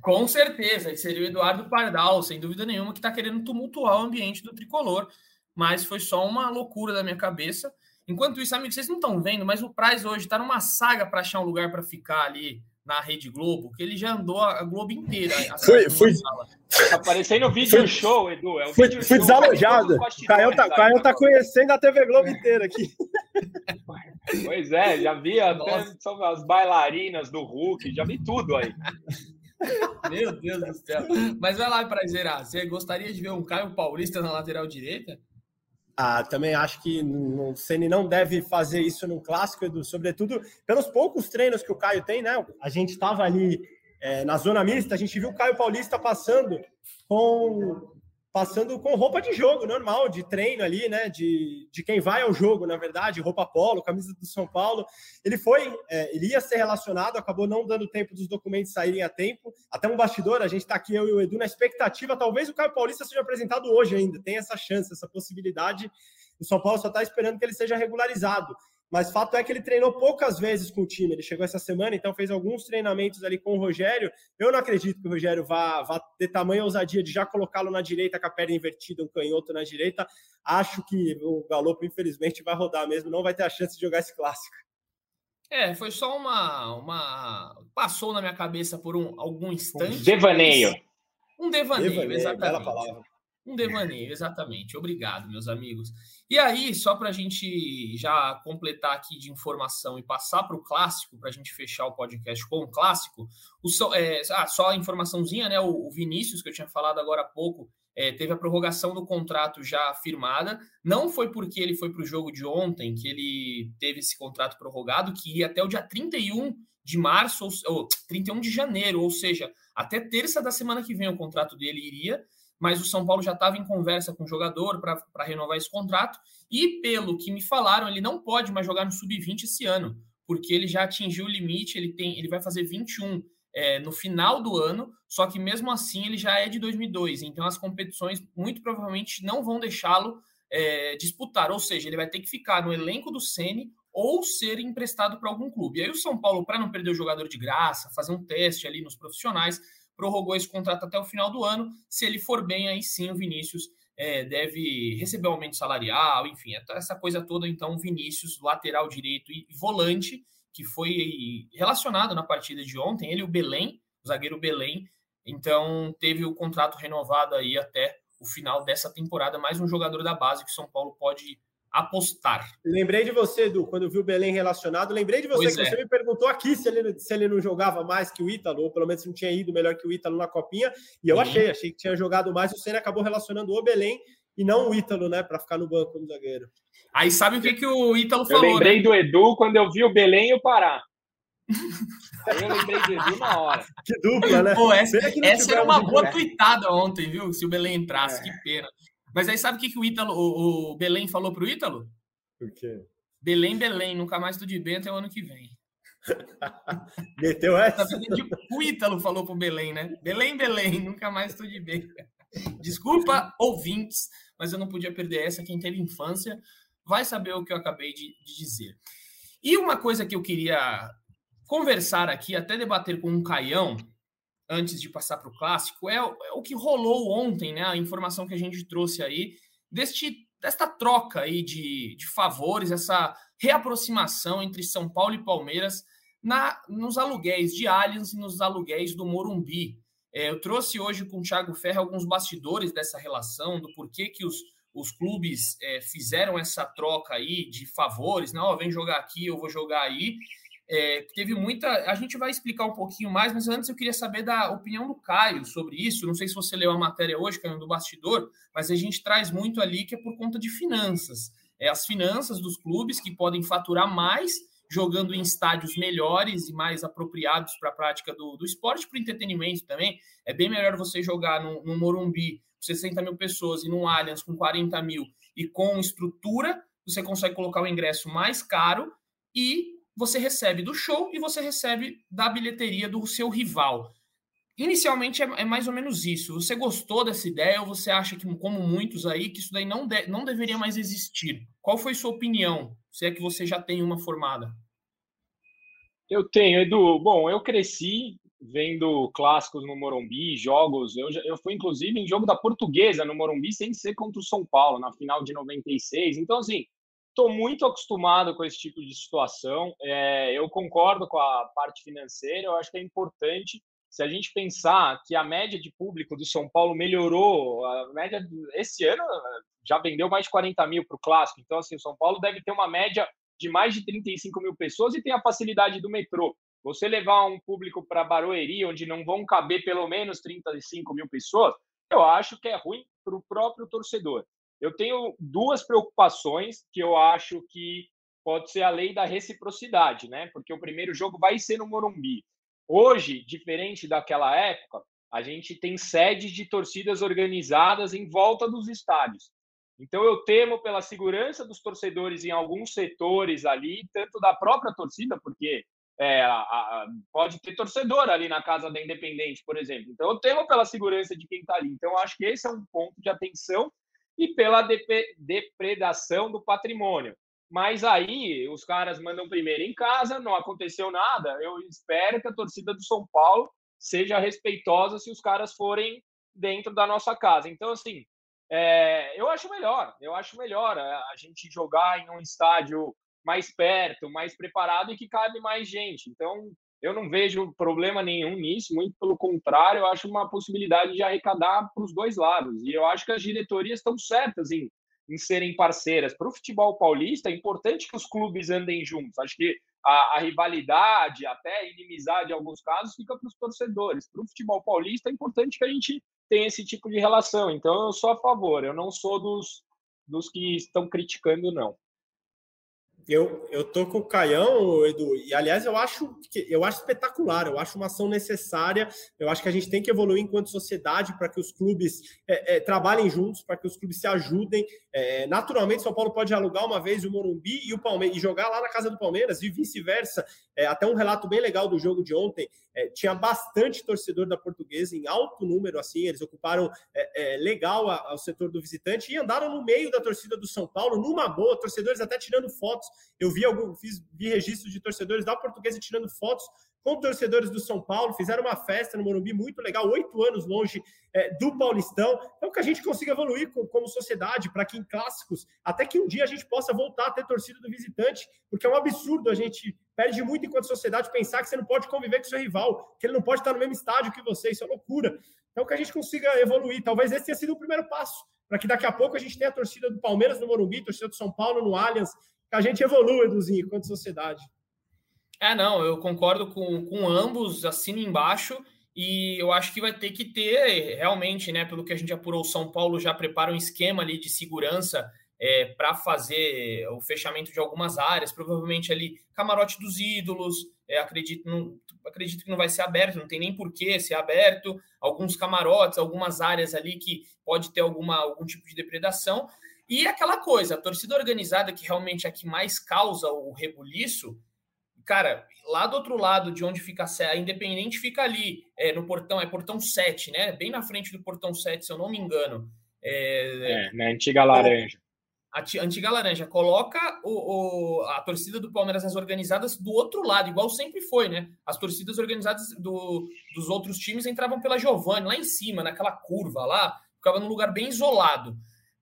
Com certeza, seria o Eduardo Pardal, sem dúvida nenhuma, que está querendo tumultuar o ambiente do tricolor, mas foi só uma loucura da minha cabeça. Enquanto isso, amigos, vocês não estão vendo, mas o Praz hoje está numa saga para achar um lugar para ficar ali na Rede Globo, que ele já andou a Globo inteira. Fui, fui, Aparecendo no vídeo show, Edu. É um fui, fui desalojado. Caio tá, Caio tá conhecendo a TV Globo inteira aqui. Pois é, já vi até as bailarinas do Hulk, já vi tudo aí. Meu Deus do céu. Mas vai lá, Prazeira. Você gostaria de ver um Caio Paulista na lateral direita? Ah, também acho que o Ceni não deve fazer isso no clássico, Edu, sobretudo pelos poucos treinos que o Caio tem, né? A gente estava ali é, na zona mista, a gente viu o Caio Paulista passando com passando com roupa de jogo normal, de treino ali, né? De, de quem vai ao jogo, na verdade, roupa polo, camisa do São Paulo. Ele foi, é, ele ia ser relacionado, acabou não dando tempo dos documentos saírem a tempo. Até um bastidor, a gente está aqui, eu e o Edu, na expectativa. Talvez o Caio Paulista seja apresentado hoje ainda, tem essa chance, essa possibilidade. O São Paulo só está esperando que ele seja regularizado. Mas fato é que ele treinou poucas vezes com o time. Ele chegou essa semana, então fez alguns treinamentos ali com o Rogério. Eu não acredito que o Rogério vá, vá ter tamanha ousadia de já colocá-lo na direita com a perna invertida, um canhoto na direita. Acho que o Galopo, infelizmente, vai rodar mesmo, não vai ter a chance de jogar esse clássico. É, foi só uma. uma... Passou na minha cabeça por um, algum instante. Um devaneio. Um devaneio, devaneio exatamente. Bela palavra. Um devaneio, exatamente. Obrigado, meus amigos. E aí, só para a gente já completar aqui de informação e passar para o clássico, para a gente fechar o podcast com o clássico, o, é, ah, só a informaçãozinha, né? O, o, Vinícius, que eu tinha falado agora há pouco, é, teve a prorrogação do contrato já firmada. Não foi porque ele foi para o jogo de ontem que ele teve esse contrato prorrogado, que ia até o dia 31 de março, ou, ou 31 de janeiro, ou seja, até terça da semana que vem o contrato dele iria mas o São Paulo já estava em conversa com o jogador para renovar esse contrato. E pelo que me falaram, ele não pode mais jogar no sub-20 esse ano, porque ele já atingiu o limite, ele tem, ele vai fazer 21 é, no final do ano, só que mesmo assim ele já é de 2002, então as competições muito provavelmente não vão deixá-lo é, disputar, ou seja, ele vai ter que ficar no elenco do Sene ou ser emprestado para algum clube. E aí o São Paulo, para não perder o jogador de graça, fazer um teste ali nos profissionais, prorrogou esse contrato até o final do ano. Se ele for bem, aí sim o Vinícius é, deve receber aumento salarial, enfim, essa coisa toda. Então, Vinícius, lateral direito e volante, que foi relacionado na partida de ontem, ele e o Belém, o zagueiro Belém. Então, teve o contrato renovado aí até o final dessa temporada. Mais um jogador da base que São Paulo pode apostar. Lembrei de você, Edu, quando eu vi o Belém relacionado. Lembrei de você pois que é. você me perguntou aqui se ele, se ele não jogava mais que o Ítalo, ou pelo menos não tinha ido melhor que o Ítalo na copinha. E eu Sim. achei, achei que tinha jogado mais. O Senna acabou relacionando o Belém e não o Ítalo, né, para ficar no banco como zagueiro. Aí sabe o que, que o Ítalo falou? Eu lembrei né? do Edu quando eu vi o Belém e o Pará. Aí eu lembrei do Edu na hora. Que dupla, né? Pô, essa, essa era uma boa tweetada ontem, viu? Se o Belém entrasse, é. que pena. Mas aí sabe o que, que o Ítalo, o, o Belém falou pro Ítalo? O quê? Belém, Belém, nunca mais tudo de bem até o ano que vem. Meteu essa? O Ítalo falou pro Belém, né? Belém, Belém, nunca mais tudo de bem. Desculpa, ouvintes, mas eu não podia perder essa. Quem teve infância vai saber o que eu acabei de, de dizer. E uma coisa que eu queria conversar aqui, até debater com um Caião, antes de passar para o clássico, é, é, o que rolou ontem, né? A informação que a gente trouxe aí deste, desta troca aí de, de favores, essa reaproximação entre São Paulo e Palmeiras na, nos aluguéis de Allianz e nos aluguéis do Morumbi. É, eu trouxe hoje com o Thiago Ferro alguns bastidores dessa relação, do porquê que os, os clubes é, fizeram essa troca aí de favores, não, vem jogar aqui, eu vou jogar aí, é, teve muita. A gente vai explicar um pouquinho mais, mas antes eu queria saber da opinião do Caio sobre isso. Não sei se você leu a matéria hoje, Caio, do bastidor, mas a gente traz muito ali que é por conta de finanças. É as finanças dos clubes que podem faturar mais jogando em estádios melhores e mais apropriados para a prática do, do esporte, para o entretenimento também. É bem melhor você jogar no, no Morumbi com 60 mil pessoas e no Allianz com 40 mil e com estrutura, você consegue colocar o ingresso mais caro e você recebe do show e você recebe da bilheteria do seu rival. Inicialmente é, é, mais ou menos isso. Você gostou dessa ideia ou você acha que, como muitos aí, que isso daí não, de, não deveria mais existir? Qual foi sua opinião? Se é que você já tem uma formada. Eu tenho, Edu. Bom, eu cresci vendo clássicos no Morumbi, jogos. Eu, eu fui, inclusive, em jogo da Portuguesa no Morumbi, sem ser contra o São Paulo, na final de 96. Então, assim, estou muito acostumado com esse tipo de situação. É, eu concordo com a parte financeira, eu acho que é importante. Se a gente pensar que a média de público do São Paulo melhorou, a média esse ano já vendeu mais de 40 mil para o clássico. Então, assim, o São Paulo deve ter uma média de mais de 35 mil pessoas e tem a facilidade do metrô. Você levar um público para Barueri, onde não vão caber pelo menos 35 mil pessoas, eu acho que é ruim para o próprio torcedor. Eu tenho duas preocupações que eu acho que pode ser a lei da reciprocidade, né? Porque o primeiro jogo vai ser no Morumbi. Hoje, diferente daquela época, a gente tem sedes de torcidas organizadas em volta dos estádios. Então eu temo pela segurança dos torcedores em alguns setores ali, tanto da própria torcida, porque é, a, a, pode ter torcedor ali na casa da Independente, por exemplo. Então eu temo pela segurança de quem está ali. Então eu acho que esse é um ponto de atenção e pela depredação do patrimônio. Mas aí os caras mandam primeiro em casa, não aconteceu nada. Eu espero que a torcida do São Paulo seja respeitosa se os caras forem dentro da nossa casa. Então, assim, é, eu acho melhor. Eu acho melhor a gente jogar em um estádio mais perto, mais preparado e que cabe mais gente. Então, eu não vejo problema nenhum nisso, muito pelo contrário, eu acho uma possibilidade de arrecadar para os dois lados. E eu acho que as diretorias estão certas em em serem parceiras. Para o futebol paulista, é importante que os clubes andem juntos. Acho que a, a rivalidade, até a inimizade em alguns casos, fica para os torcedores. Para o futebol paulista, é importante que a gente tenha esse tipo de relação. Então, eu sou a favor, eu não sou dos, dos que estão criticando, não. Eu, eu tô com o Caião, Edu, e aliás, eu acho que eu acho espetacular, eu acho uma ação necessária. Eu acho que a gente tem que evoluir enquanto sociedade para que os clubes é, é, trabalhem juntos, para que os clubes se ajudem. É, naturalmente, São Paulo pode alugar uma vez o Morumbi e o Palmeiras e jogar lá na casa do Palmeiras e vice-versa. É, até um relato bem legal do jogo de ontem. É, tinha bastante torcedor da Portuguesa em alto número, assim, eles ocuparam é, legal ao setor do visitante e andaram no meio da torcida do São Paulo, numa boa, torcedores até tirando fotos. Eu vi algum, fiz vi registro de torcedores da Portuguesa tirando fotos com torcedores do São Paulo, fizeram uma festa no Morumbi muito legal, oito anos longe é, do Paulistão. Então, que a gente consiga evoluir com, como sociedade para que em clássicos, até que um dia a gente possa voltar a ter torcida do visitante, porque é um absurdo a gente perde muito enquanto sociedade pensar que você não pode conviver com seu rival, que ele não pode estar no mesmo estádio que você, isso é loucura. Então, que a gente consiga evoluir. Talvez esse tenha sido o primeiro passo, para que daqui a pouco a gente tenha a torcida do Palmeiras no Morumbi, torcida do São Paulo no Allianz, que a gente evolua, Eduzinho, enquanto sociedade. É, não, eu concordo com, com ambos, assino embaixo, e eu acho que vai ter que ter, realmente, né, pelo que a gente apurou, o São Paulo já prepara um esquema ali de segurança é, para fazer o fechamento de algumas áreas, provavelmente ali camarote dos ídolos, é, acredito, não, acredito que não vai ser aberto, não tem nem porquê ser aberto, alguns camarotes, algumas áreas ali que pode ter alguma, algum tipo de depredação, e aquela coisa, a torcida organizada, que realmente é a que mais causa o rebuliço, cara, lá do outro lado de onde fica a Independente fica ali, é, no portão, é portão 7, né? Bem na frente do portão 7, se eu não me engano. É, é na antiga laranja. A antiga laranja. Coloca o, o, a torcida do Palmeiras as organizadas do outro lado, igual sempre foi, né? As torcidas organizadas do, dos outros times entravam pela Giovanni, lá em cima, naquela curva lá, ficava num lugar bem isolado.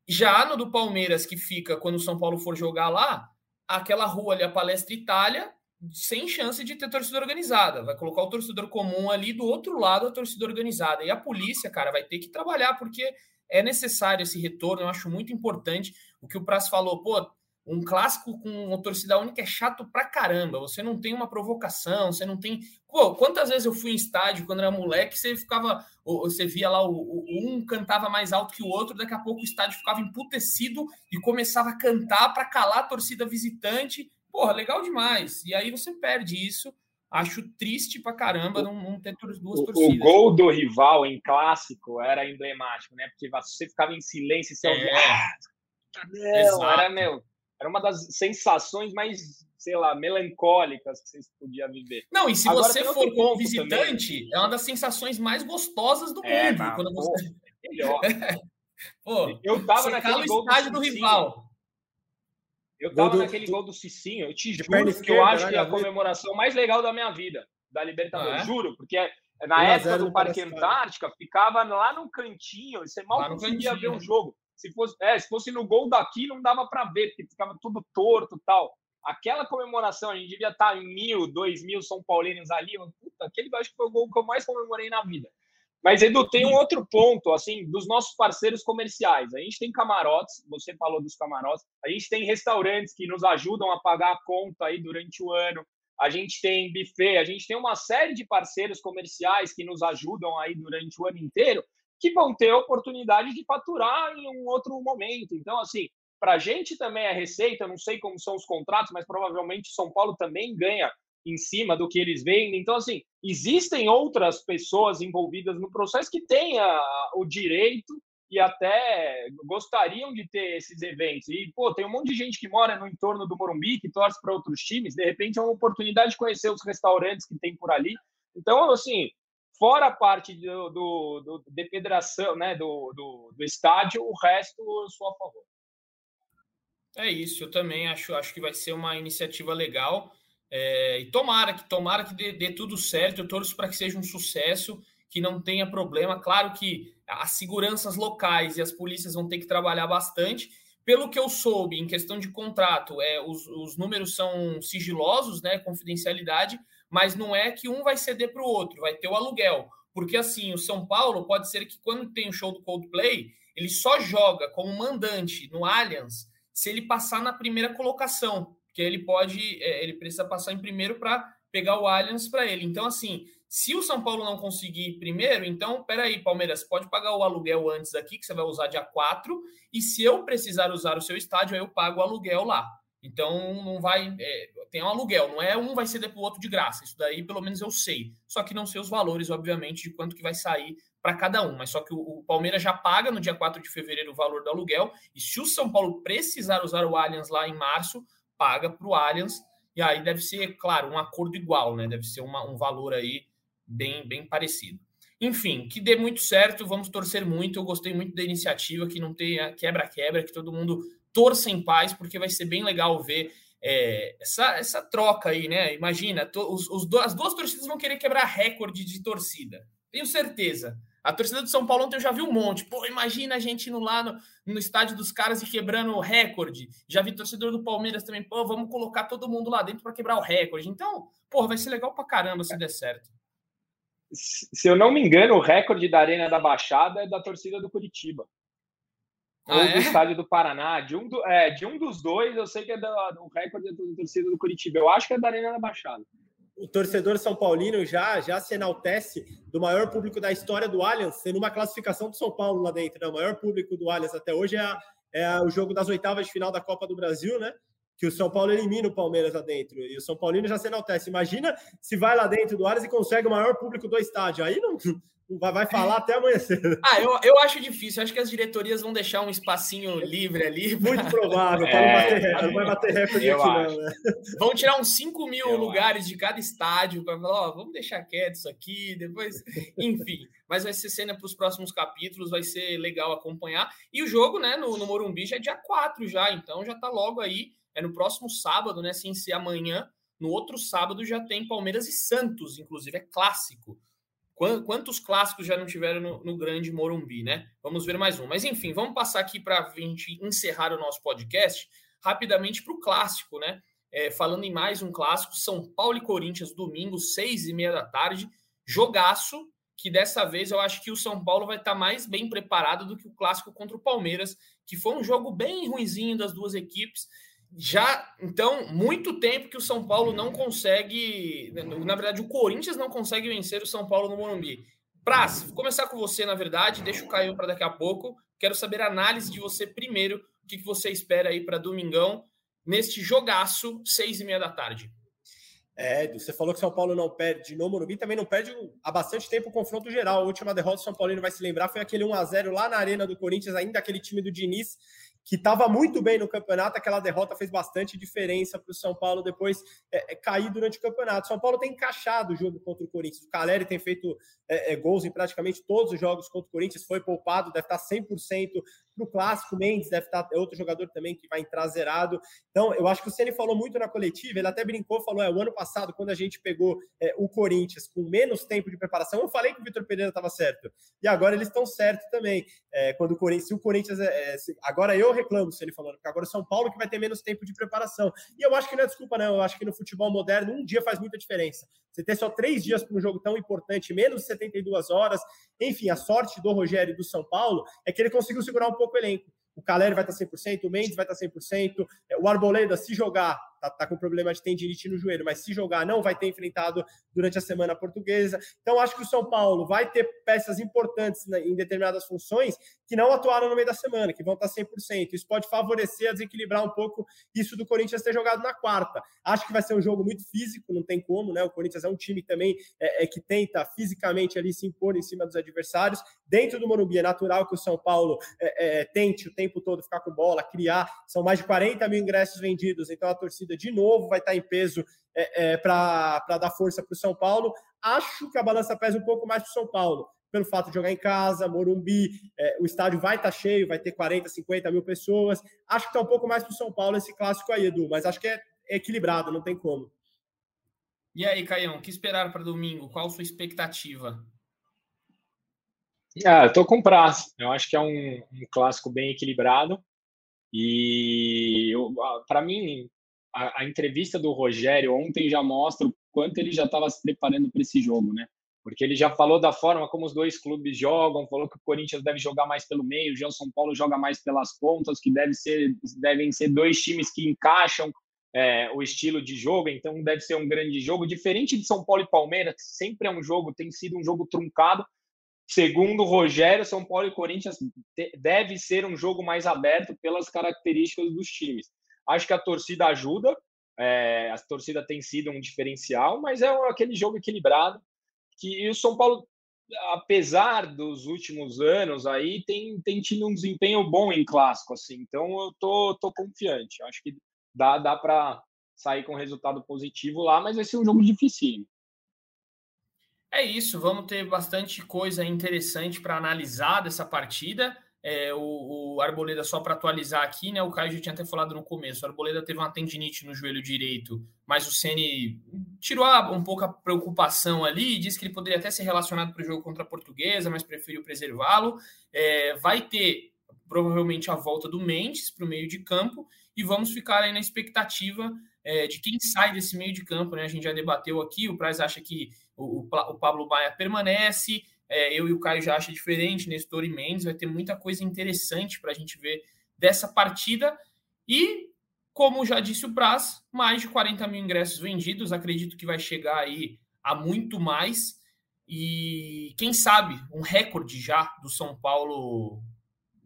Já no do Palmeiras, que fica quando o São Paulo for jogar lá, aquela rua ali, a Palestra Itália, sem chance de ter torcida organizada. Vai colocar o torcedor comum ali do outro lado, a torcida organizada. E a polícia, cara, vai ter que trabalhar, porque é necessário esse retorno. Eu acho muito importante o que o Praz falou. Pô, um clássico com uma torcida única é chato pra caramba. Você não tem uma provocação, você não tem. Pô, quantas vezes eu fui em estádio quando era moleque, você ficava. Você via lá, o, o, um cantava mais alto que o outro, daqui a pouco o estádio ficava emputecido e começava a cantar para calar a torcida visitante. Porra, legal demais. E aí você perde isso. Acho triste pra caramba não, não ter duas torcidas. O gol do rival em clássico era emblemático, né? Porque você ficava em silêncio e você ouvia. É. Ah, não, era meu era uma das sensações mais, sei lá, melancólicas que vocês podiam viver. Não, e se Agora, você for como visitante, também. é uma das sensações mais gostosas do é, mundo. quando você... é melhor. Pô, eu tava naquele gol do, do rival. Eu tava do, naquele gol do Cicinho, eu te juro que eu acho né, que é a comemoração mais legal da minha vida, da Libertadores. Ah, é? Juro, porque na época do Parque Antártica, ficava lá no cantinho, você mal conseguia ver um jogo. Se fosse, é, se fosse no gol daqui, não dava para ver, porque ficava tudo torto tal. Aquela comemoração, a gente devia estar tá em mil, dois mil São Paulinos ali. Puta, aquele acho que foi o gol que eu mais comemorei na vida. Mas, Edu, tem um outro ponto, assim, dos nossos parceiros comerciais. A gente tem camarotes, você falou dos camarotes, a gente tem restaurantes que nos ajudam a pagar a conta aí durante o ano, a gente tem buffet, a gente tem uma série de parceiros comerciais que nos ajudam aí durante o ano inteiro que vão ter oportunidade de faturar em um outro momento. Então, assim, para a gente também é receita, não sei como são os contratos, mas provavelmente São Paulo também ganha em cima do que eles vendem. Então, assim, existem outras pessoas envolvidas no processo que têm a, o direito e até gostariam de ter esses eventos. E, pô, tem um monte de gente que mora no entorno do Morumbi, que torce para outros times, de repente é uma oportunidade de conhecer os restaurantes que tem por ali. Então, assim, fora a parte do, do, do depedração né, do, do, do estádio, o resto eu sou a favor. É isso, eu também acho, acho que vai ser uma iniciativa legal. É, e tomara que tomara que dê, dê tudo certo. Eu torço para que seja um sucesso, que não tenha problema. Claro que as seguranças locais e as polícias vão ter que trabalhar bastante. Pelo que eu soube, em questão de contrato, é, os, os números são sigilosos, né? Confidencialidade, mas não é que um vai ceder para o outro, vai ter o aluguel. Porque assim, o São Paulo pode ser que quando tem o show do Coldplay, ele só joga como mandante no Allianz se ele passar na primeira colocação, que ele pode, é, ele precisa passar em primeiro para pegar o Allianz para ele. Então, assim, se o São Paulo não conseguir primeiro, então, peraí, Palmeiras, pode pagar o aluguel antes aqui, que você vai usar dia 4, e se eu precisar usar o seu estádio, aí eu pago o aluguel lá. Então, não vai. É, tem um aluguel, não é um vai ser para o outro de graça. Isso daí, pelo menos, eu sei. Só que não sei os valores, obviamente, de quanto que vai sair para cada um. Mas só que o, o, Palmeiras já paga no dia 4 de fevereiro o valor do aluguel. E se o São Paulo precisar usar o Allianz lá em março, paga para o Allianz. E aí deve ser, claro, um acordo igual, né? Deve ser uma, um valor aí bem, bem parecido. Enfim, que dê muito certo, vamos torcer muito. Eu gostei muito da iniciativa, que não tenha quebra-quebra, que todo mundo torça em paz, porque vai ser bem legal ver é, essa, essa troca aí, né? Imagina, to, os, os, as duas torcidas vão querer quebrar recorde de torcida. Tenho certeza. A torcida do São Paulo ontem eu já vi um monte. Pô, imagina a gente indo lá no, no estádio dos caras e quebrando o recorde. Já vi torcedor do Palmeiras também. Pô, vamos colocar todo mundo lá dentro para quebrar o recorde. Então, pô, vai ser legal pra caramba se der certo. Se eu não me engano, o recorde da Arena da Baixada é da torcida do Curitiba. Ah, ou é? do estádio do Paraná. De um, do, é, de um dos dois, eu sei que é do, do recorde da torcida do Curitiba. Eu acho que é da Arena da Baixada o torcedor São Paulino já, já se enaltece do maior público da história do Allianz, sendo uma classificação do São Paulo lá dentro. Né? O maior público do Allianz até hoje é, a, é o jogo das oitavas de final da Copa do Brasil, né? Que o São Paulo elimina o Palmeiras lá dentro. E o São Paulino já se enaltece. Imagina se vai lá dentro do Allianz e consegue o maior público do estádio. Aí não, vai, vai falar até amanhã cedo. Ah, eu, eu acho difícil. Acho que as diretorias vão deixar um espacinho livre ali. Muito provável, para é, não, não vai bater recorde aqui, não. Né? Vão tirar uns 5 mil eu lugares acho. de cada estádio para falar, ó, vamos deixar quieto isso aqui, depois. Enfim, mas vai ser cena para os próximos capítulos, vai ser legal acompanhar. E o jogo, né, no, no Morumbi já é dia 4 já, então já tá logo aí. É no próximo sábado, né? Sem ser amanhã. No outro sábado já tem Palmeiras e Santos, inclusive, é clássico. Quantos clássicos já não tiveram no, no, grande Morumbi, né? Vamos ver mais um. Mas enfim, vamos passar aqui para a gente encerrar o nosso podcast rapidamente para o clássico, né? É, falando em mais um clássico, São Paulo e Corinthians, domingo, seis e meia da tarde. Jogaço, que dessa vez eu acho que o São Paulo vai estar tá mais bem preparado do que o clássico contra o Palmeiras, que foi um jogo bem ruinzinho das duas equipes já, então, muito tempo que o São Paulo não consegue. Na verdade, o Corinthians não consegue vencer o São Paulo no Morumbi. Praz, vou começar com você, na verdade, deixa o Caio para daqui a pouco. Quero saber a análise de você primeiro. O que, você espera aí para domingão, neste jogaço, seis e meia da tarde? É, você falou que São Paulo não perde no Morumbi, também não perde há bastante tempo o confronto geral. A última derrota do São Paulo vai se lembrar foi aquele 1 a 0 lá na Arena do Corinthians, ainda aquele time do Diniz que estava muito bem no campeonato, aquela derrota fez bastante diferença para o São Paulo depois é, é, cair durante o campeonato. São Paulo tem encaixado o jogo contra o Corinthians. O Caleri tem feito é, é, gols em praticamente todos os jogos contra o Corinthians, foi poupado, deve estar 100% para o Clássico. Mendes deve estar, é outro jogador também que vai entrar zerado. Então, eu acho que o Ceni falou muito na coletiva, ele até brincou, falou: é, o ano passado, quando a gente pegou é, o Corinthians com menos tempo de preparação, eu falei que o Vitor Pereira estava certo. E agora eles estão certos também. É, quando o Corinthians, se o Corinthians. Se, agora eu reclamo se ele falando, porque agora é São Paulo que vai ter menos tempo de preparação. E eu acho que não é desculpa, não. Eu acho que no futebol moderno, um dia faz muita diferença. Você ter só três dias para um jogo tão importante, menos de 72 horas. Enfim, a sorte do Rogério e do São Paulo é que ele conseguiu segurar um pouco o elenco. O Caleri vai estar 100%, o Mendes vai estar 100%, o Arboleda, se jogar, tá, tá com problema de tendinite no joelho, mas se jogar, não vai ter enfrentado durante a semana portuguesa. Então, acho que o São Paulo vai ter peças importantes em determinadas funções que não atuaram no meio da semana, que vão estar 100%. Isso pode favorecer desequilibrar um pouco isso do Corinthians ter jogado na quarta. Acho que vai ser um jogo muito físico, não tem como, né? O Corinthians é um time também é, é que tenta fisicamente ali se impor em cima dos adversários. Dentro do Morumbi é natural que o São Paulo é, é, tente o tempo todo ficar com bola, criar. São mais de 40 mil ingressos vendidos, então a torcida de novo vai estar em peso é, é, para dar força para o São Paulo. Acho que a balança pesa um pouco mais para o São Paulo pelo fato de jogar em casa, Morumbi, é, o estádio vai estar tá cheio, vai ter 40, 50 mil pessoas. Acho que está um pouco mais para o São Paulo esse clássico aí, Edu, mas acho que é, é equilibrado, não tem como. E aí, Caião, o que esperar para domingo? Qual a sua expectativa? Ah, eu tô com prazo. Eu acho que é um, um clássico bem equilibrado. E para mim, a, a, entrevista do Rogério ontem já mostra o quanto ele já estava se preparando para esse jogo, né? porque ele já falou da forma como os dois clubes jogam, falou que o Corinthians deve jogar mais pelo meio, o São Paulo joga mais pelas pontas, que deve ser, devem ser dois times que encaixam é, o estilo de jogo, então deve ser um grande jogo, diferente de São Paulo e Palmeiras, que sempre é um jogo, tem sido um jogo truncado. Segundo o Rogério, São Paulo e Corinthians deve ser um jogo mais aberto pelas características dos times. Acho que a torcida ajuda, é, a torcida tem sido um diferencial, mas é aquele jogo equilibrado que o São Paulo, apesar dos últimos anos aí, tem, tem tido um desempenho bom em clássico, assim. Então eu tô, tô confiante. Acho que dá, dá para sair com resultado positivo lá, mas vai ser um jogo difícil. É isso, vamos ter bastante coisa interessante para analisar dessa partida. É, o, o, Arboleda, só para atualizar aqui, né? O Caio já tinha até falado no começo. O Arboleda teve uma tendinite no joelho direito, mas o Ceni tirou um pouco a preocupação ali disse que ele poderia até ser relacionado para o jogo contra a Portuguesa, mas preferiu preservá-lo. É, vai ter provavelmente a volta do Mendes para o meio de campo e vamos ficar aí na expectativa é, de quem sai desse meio de campo, né? A gente já debateu aqui. O Praz acha que o, o Pablo Baia permanece. É, eu e o Caio já acha diferente, Nestor e Mendes, vai ter muita coisa interessante para a gente ver dessa partida. E, como já disse o Braz, mais de 40 mil ingressos vendidos, acredito que vai chegar aí a muito mais. E quem sabe um recorde já do São Paulo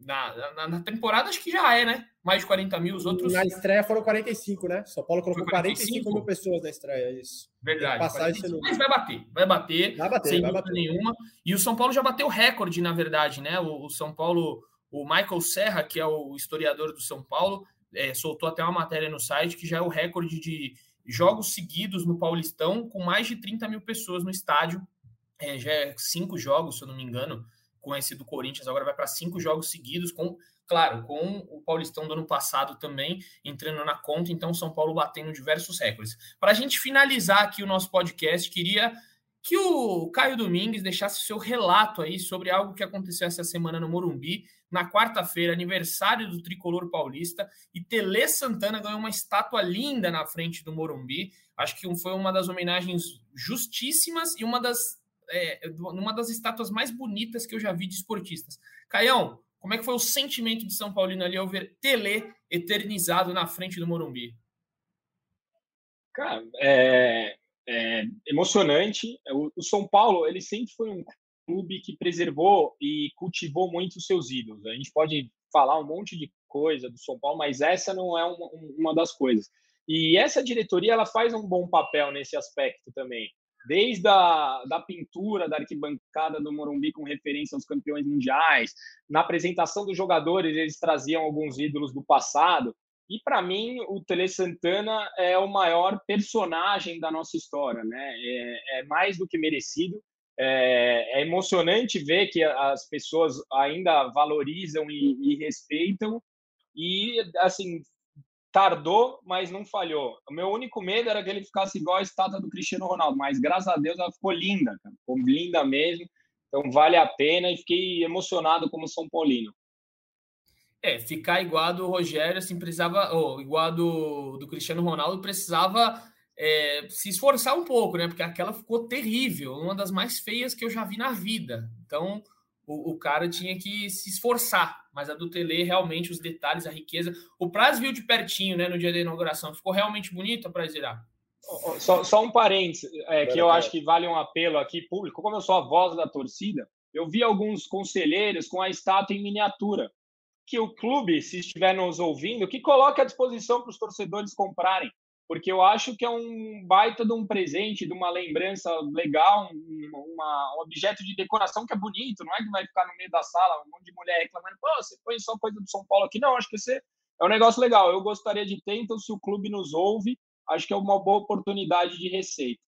na, na, na, temporada, acho que já é, né? Mais de 40 mil, os outros. Na estreia foram 45, né? São Paulo colocou 45? 45 mil pessoas na estreia, é isso. Verdade. Mas vai bater, vai bater, vai bater sem vai dúvida bater. nenhuma. E o São Paulo já bateu recorde, na verdade, né? O, o, São Paulo, o Michael Serra, que é o historiador do São Paulo, é, soltou até uma matéria no site que já é o recorde de jogos seguidos no Paulistão com mais de 30 mil pessoas no estádio. É, já é cinco jogos, se eu não me engano com esse do Corinthians, agora vai para cinco jogos seguidos, com, claro, com o Paulistão do ano passado também entrando na conta, então São Paulo batendo diversos recordes. Para a gente finalizar aqui o nosso podcast, queria que o Caio Domingues deixasse o seu relato aí sobre algo que aconteceu essa semana no Morumbi. Na quarta-feira, aniversário do tricolor paulista, e Tele Santana ganhou uma estátua linda na frente do Morumbi. Acho que foi uma das homenagens justíssimas e uma das é, numa das estátuas mais bonitas que eu já vi de esportistas. Caião, como é que foi o sentimento de São Paulino ali ao ver Tele eternizado na frente do Morumbi? Cara, é, é emocionante. O, o, São Paulo, ele sempre foi um clube que preservou e cultivou muito os seus ídolos. A gente pode falar um monte de coisa do São Paulo, mas essa não é uma, uma das coisas. E essa diretoria, ela faz um bom papel nesse aspecto também desde a da pintura da arquibancada do Morumbi com referência aos campeões mundiais, na apresentação dos jogadores eles traziam alguns ídolos do passado. E para mim o Tele Santana é o maior personagem da nossa história, né? É, é mais do que merecido. É, é, emocionante ver que as pessoas ainda valorizam e, e respeitam. E assim tardou, mas não falhou. O meu único medo era que ele ficasse igual a estátua do Cristiano Ronaldo, mas graças a Deus ela ficou linda, cara. ficou linda mesmo. Então vale a pena e fiquei emocionado como São Paulino. É, ficar igual a do Rogério, assim, precisava, ou igual a do, do Cristiano Ronaldo, precisava é, se esforçar um pouco, né? Porque aquela ficou terrível, uma das mais feias que eu já vi na vida. Então, o, o, cara tinha que se esforçar, mas a do Tele, realmente, os detalhes, a riqueza. O Praz viu de pertinho, né, no dia da inauguração. Ficou realmente bonito a Prazerar. Só, só um parênteses, é, que eu acho que vale um apelo aqui público. Como eu sou a voz da torcida, eu vi alguns conselheiros com a estátua em miniatura. Que o clube, se estiver nos ouvindo, que coloque à disposição para os torcedores comprarem porque eu acho que é um baita de um presente, de uma lembrança legal, um, uma, um objeto de decoração que é bonito, não é que vai ficar no meio da sala um monte de mulher reclamando, pô, você põe só coisa do São Paulo aqui. Não, acho que é um negócio legal. Eu gostaria de ter, então, se o clube nos ouve, acho que é uma boa oportunidade de receita.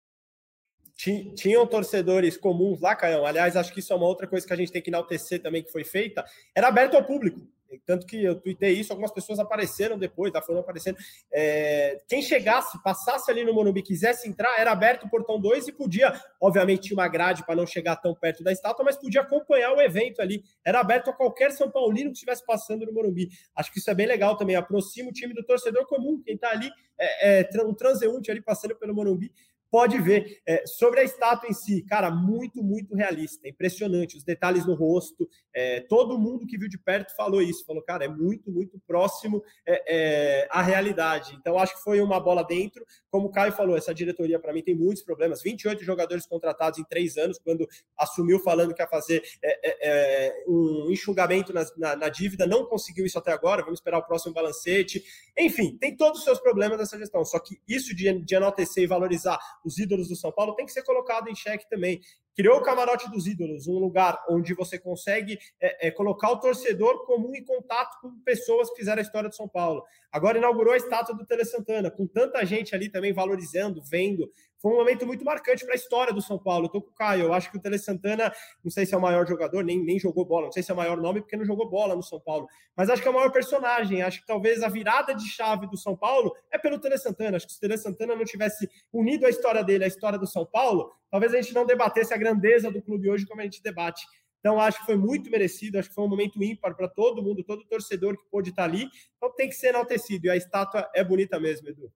Tinham torcedores comuns lá, Caião. Aliás, acho que isso é uma outra coisa que a gente tem que enaltecer também, que foi feita. Era aberto ao público. Tanto que eu tuitei isso, algumas pessoas apareceram depois, tá, foram aparecendo. É, quem chegasse, passasse ali no Morumbi, quisesse entrar, era aberto o portão 2 e podia, obviamente, tinha uma grade para não chegar tão perto da estátua, mas podia acompanhar o evento ali. Era aberto a qualquer São Paulino que estivesse passando no Morumbi. Acho que isso é bem legal também, aproxima o time do torcedor comum, quem está ali, é, é, um transeunte ali passando pelo Morumbi pode ver. É, sobre a estátua em si, cara, muito, muito realista, impressionante. Os detalhes no rosto, é, todo mundo que viu de perto falou isso, falou, cara, é muito, muito próximo é, é à realidade. Então, acho que foi uma bola dentro. Como o Caio falou, essa diretoria, para mim, tem muitos problemas. 28 jogadores contratados em três anos, quando assumiu falando que ia fazer é, é, um enxugamento na, na, na dívida, não conseguiu isso até agora. Vamos esperar o próximo balancete. Enfim, tem todos os seus problemas nessa gestão. Só que isso de, de enaltecer e valorizar os ídolos do São Paulo tem que ser colocado em xeque também. Criou o Camarote dos Ídolos, um lugar onde você consegue é, é, colocar o torcedor comum em contato com pessoas que fizeram a história do São Paulo. Agora inaugurou a estátua do Tele Santana, com tanta gente ali também valorizando, vendo. Foi um momento muito marcante para a história do São Paulo. Eu tô com o Caio, eu acho que o Tele Santana, não sei se é o maior jogador, nem, nem jogou bola, não sei se é o maior nome, porque não jogou bola no São Paulo, mas acho que é o maior personagem. Acho que talvez a virada de chave do São Paulo é pelo Tele Santana. Acho que se o Tele Santana não tivesse unido a história dele à história do São Paulo, talvez a gente não debatesse a grandeza do clube hoje como a gente debate. Então, acho que foi muito merecido, acho que foi um momento ímpar para todo mundo, todo torcedor que pôde estar ali. Então, tem que ser enaltecido. E a estátua é bonita mesmo, Edu.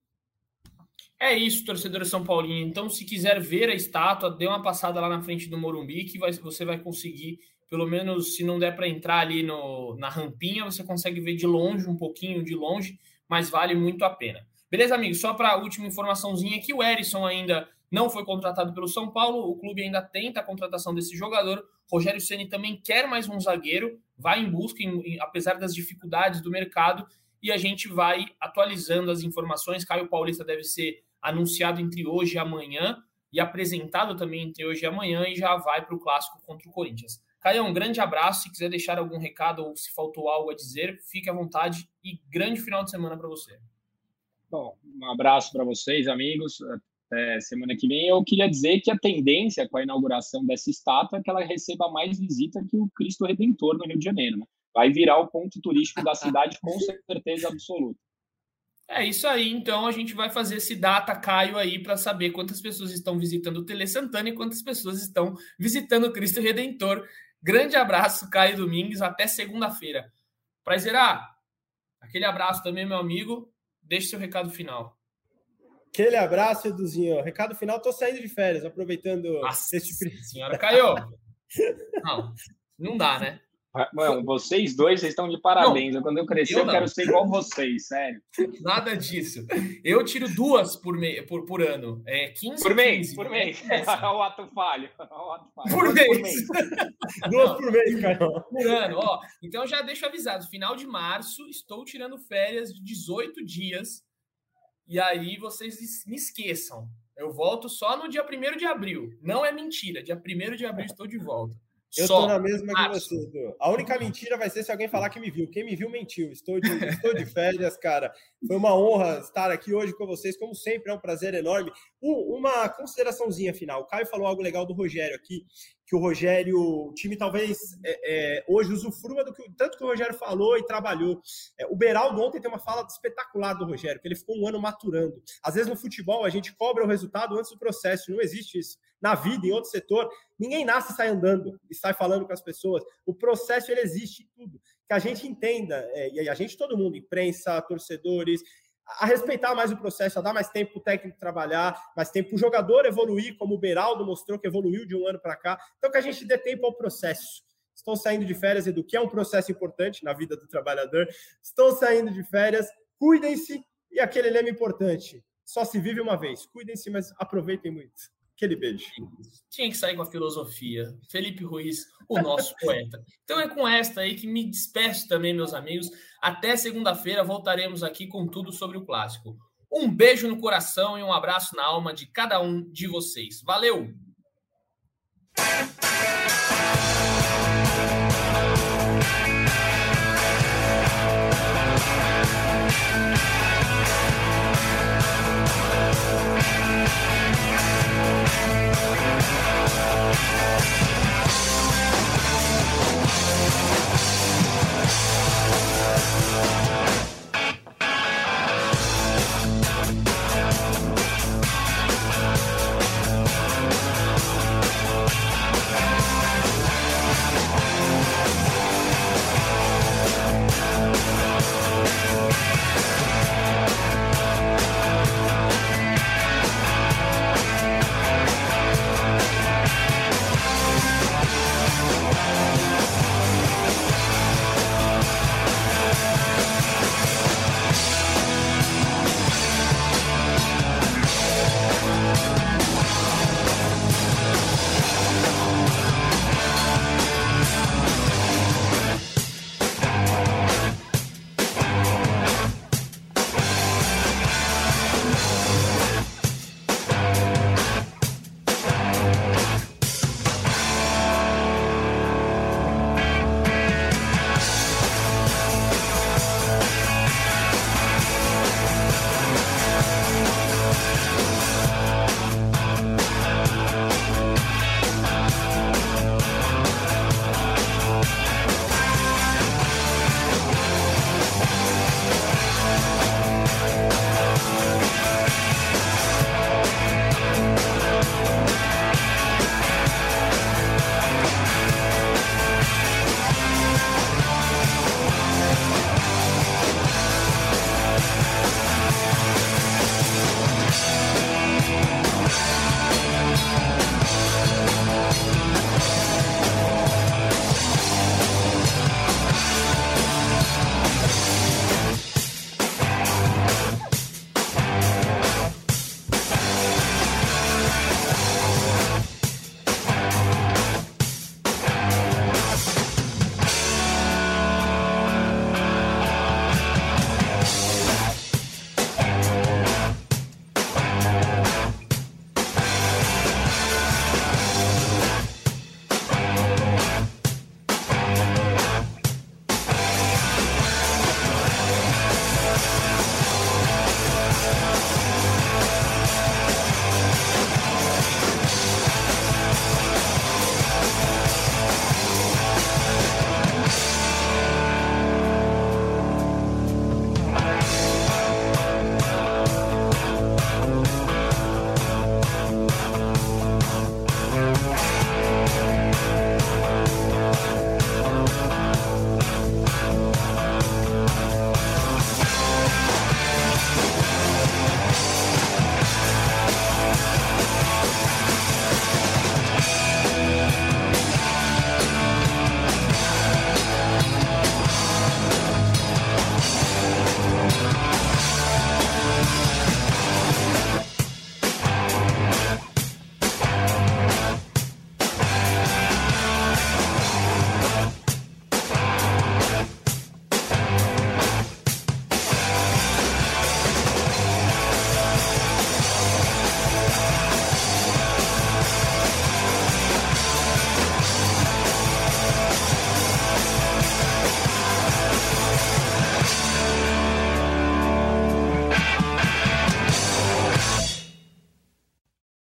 É isso, torcedor São Paulino. Então, se quiser ver a estátua, dê uma passada lá na frente do Morumbi, que vai, você vai conseguir, pelo menos se não der para entrar ali no, na rampinha, você consegue ver de longe, um pouquinho de longe, mas vale muito a pena. Beleza, amigos? Só para a última informaçãozinha aqui, o Erisson ainda não foi contratado pelo São Paulo, o clube ainda tenta a contratação desse jogador. Rogério Ceni também quer mais um zagueiro, vai em busca, em, em, apesar das dificuldades do mercado, e a gente vai atualizando as informações. Caio Paulista deve ser anunciado entre hoje e amanhã e apresentado também entre hoje e amanhã e já vai para o clássico contra o Corinthians. Caio, um grande abraço. Se quiser deixar algum recado ou se faltou algo a dizer, fique à vontade e grande final de semana para você. Bom, um abraço para vocês, amigos é, semana que vem, eu queria dizer que a tendência com a inauguração dessa estátua é que ela receba mais visita que o Cristo Redentor no Rio de Janeiro. Né? Vai virar o ponto turístico da cidade com certeza absoluta. É isso aí, então a gente vai fazer esse data Caio aí para saber quantas pessoas estão visitando o Tele Santana e quantas pessoas estão visitando o Cristo Redentor. Grande abraço, Caio Domingues, até segunda-feira. Prazerar, aquele abraço também, meu amigo. Deixe seu recado final. Aquele abraço, Eduzinho. Recado final, tô saindo de férias, aproveitando Nossa esse senhora caiu. não, não dá, né? Mano, vocês dois, vocês estão de parabéns. Não, Quando eu crescer, eu, eu quero ser igual vocês, sério. Nada disso. Eu tiro duas por, me... por, por ano. É 15 por mês, 15, por mês. É o ato falho. O ato falho. Por, mês. por mês. duas por mês, cara. Por ano, ó. Então já deixo avisado. Final de março, estou tirando férias de 18 dias e aí vocês me esqueçam. Eu volto só no dia 1 de abril. Não é mentira. Dia 1 de abril estou de volta. Eu Só. tô na mesma que você, Edu. A única mentira vai ser se alguém falar que me viu. Quem me viu mentiu. Estou de, estou de férias, cara. Foi uma honra estar aqui hoje com vocês. Como sempre, é um prazer enorme. uma consideraçãozinha final. O Caio falou algo legal do Rogério aqui, que o Rogério, o time talvez é, é, hoje usufrua do que tanto que o Rogério falou e trabalhou. É, o Beraldo ontem tem uma fala espetacular do Rogério, que ele ficou um ano maturando. Às vezes no futebol a gente cobra o resultado antes do processo. Não existe isso na vida, em outro setor, ninguém nasce e sai andando e sai falando com as pessoas. O processo ele existe em tudo. Que a gente entenda, é, e a gente, todo mundo, imprensa, torcedores, a respeitar mais o processo, a dar mais tempo para o técnico trabalhar, mais tempo para o jogador evoluir, como o Beraldo mostrou que evoluiu de um ano para cá. Então, que a gente dê tempo ao processo. estão saindo de férias, Edu, que é um processo importante na vida do trabalhador, estão saindo de férias, cuidem-se e aquele lema importante: só se vive uma vez. Cuidem-se, mas aproveitem muito. Aquele beijo. Tinha que sair com a filosofia. Felipe Ruiz, o nosso poeta. Então é com esta aí que me despeço também, meus amigos. Até segunda-feira voltaremos aqui com tudo sobre o clássico. Um beijo no coração e um abraço na alma de cada um de vocês. Valeu!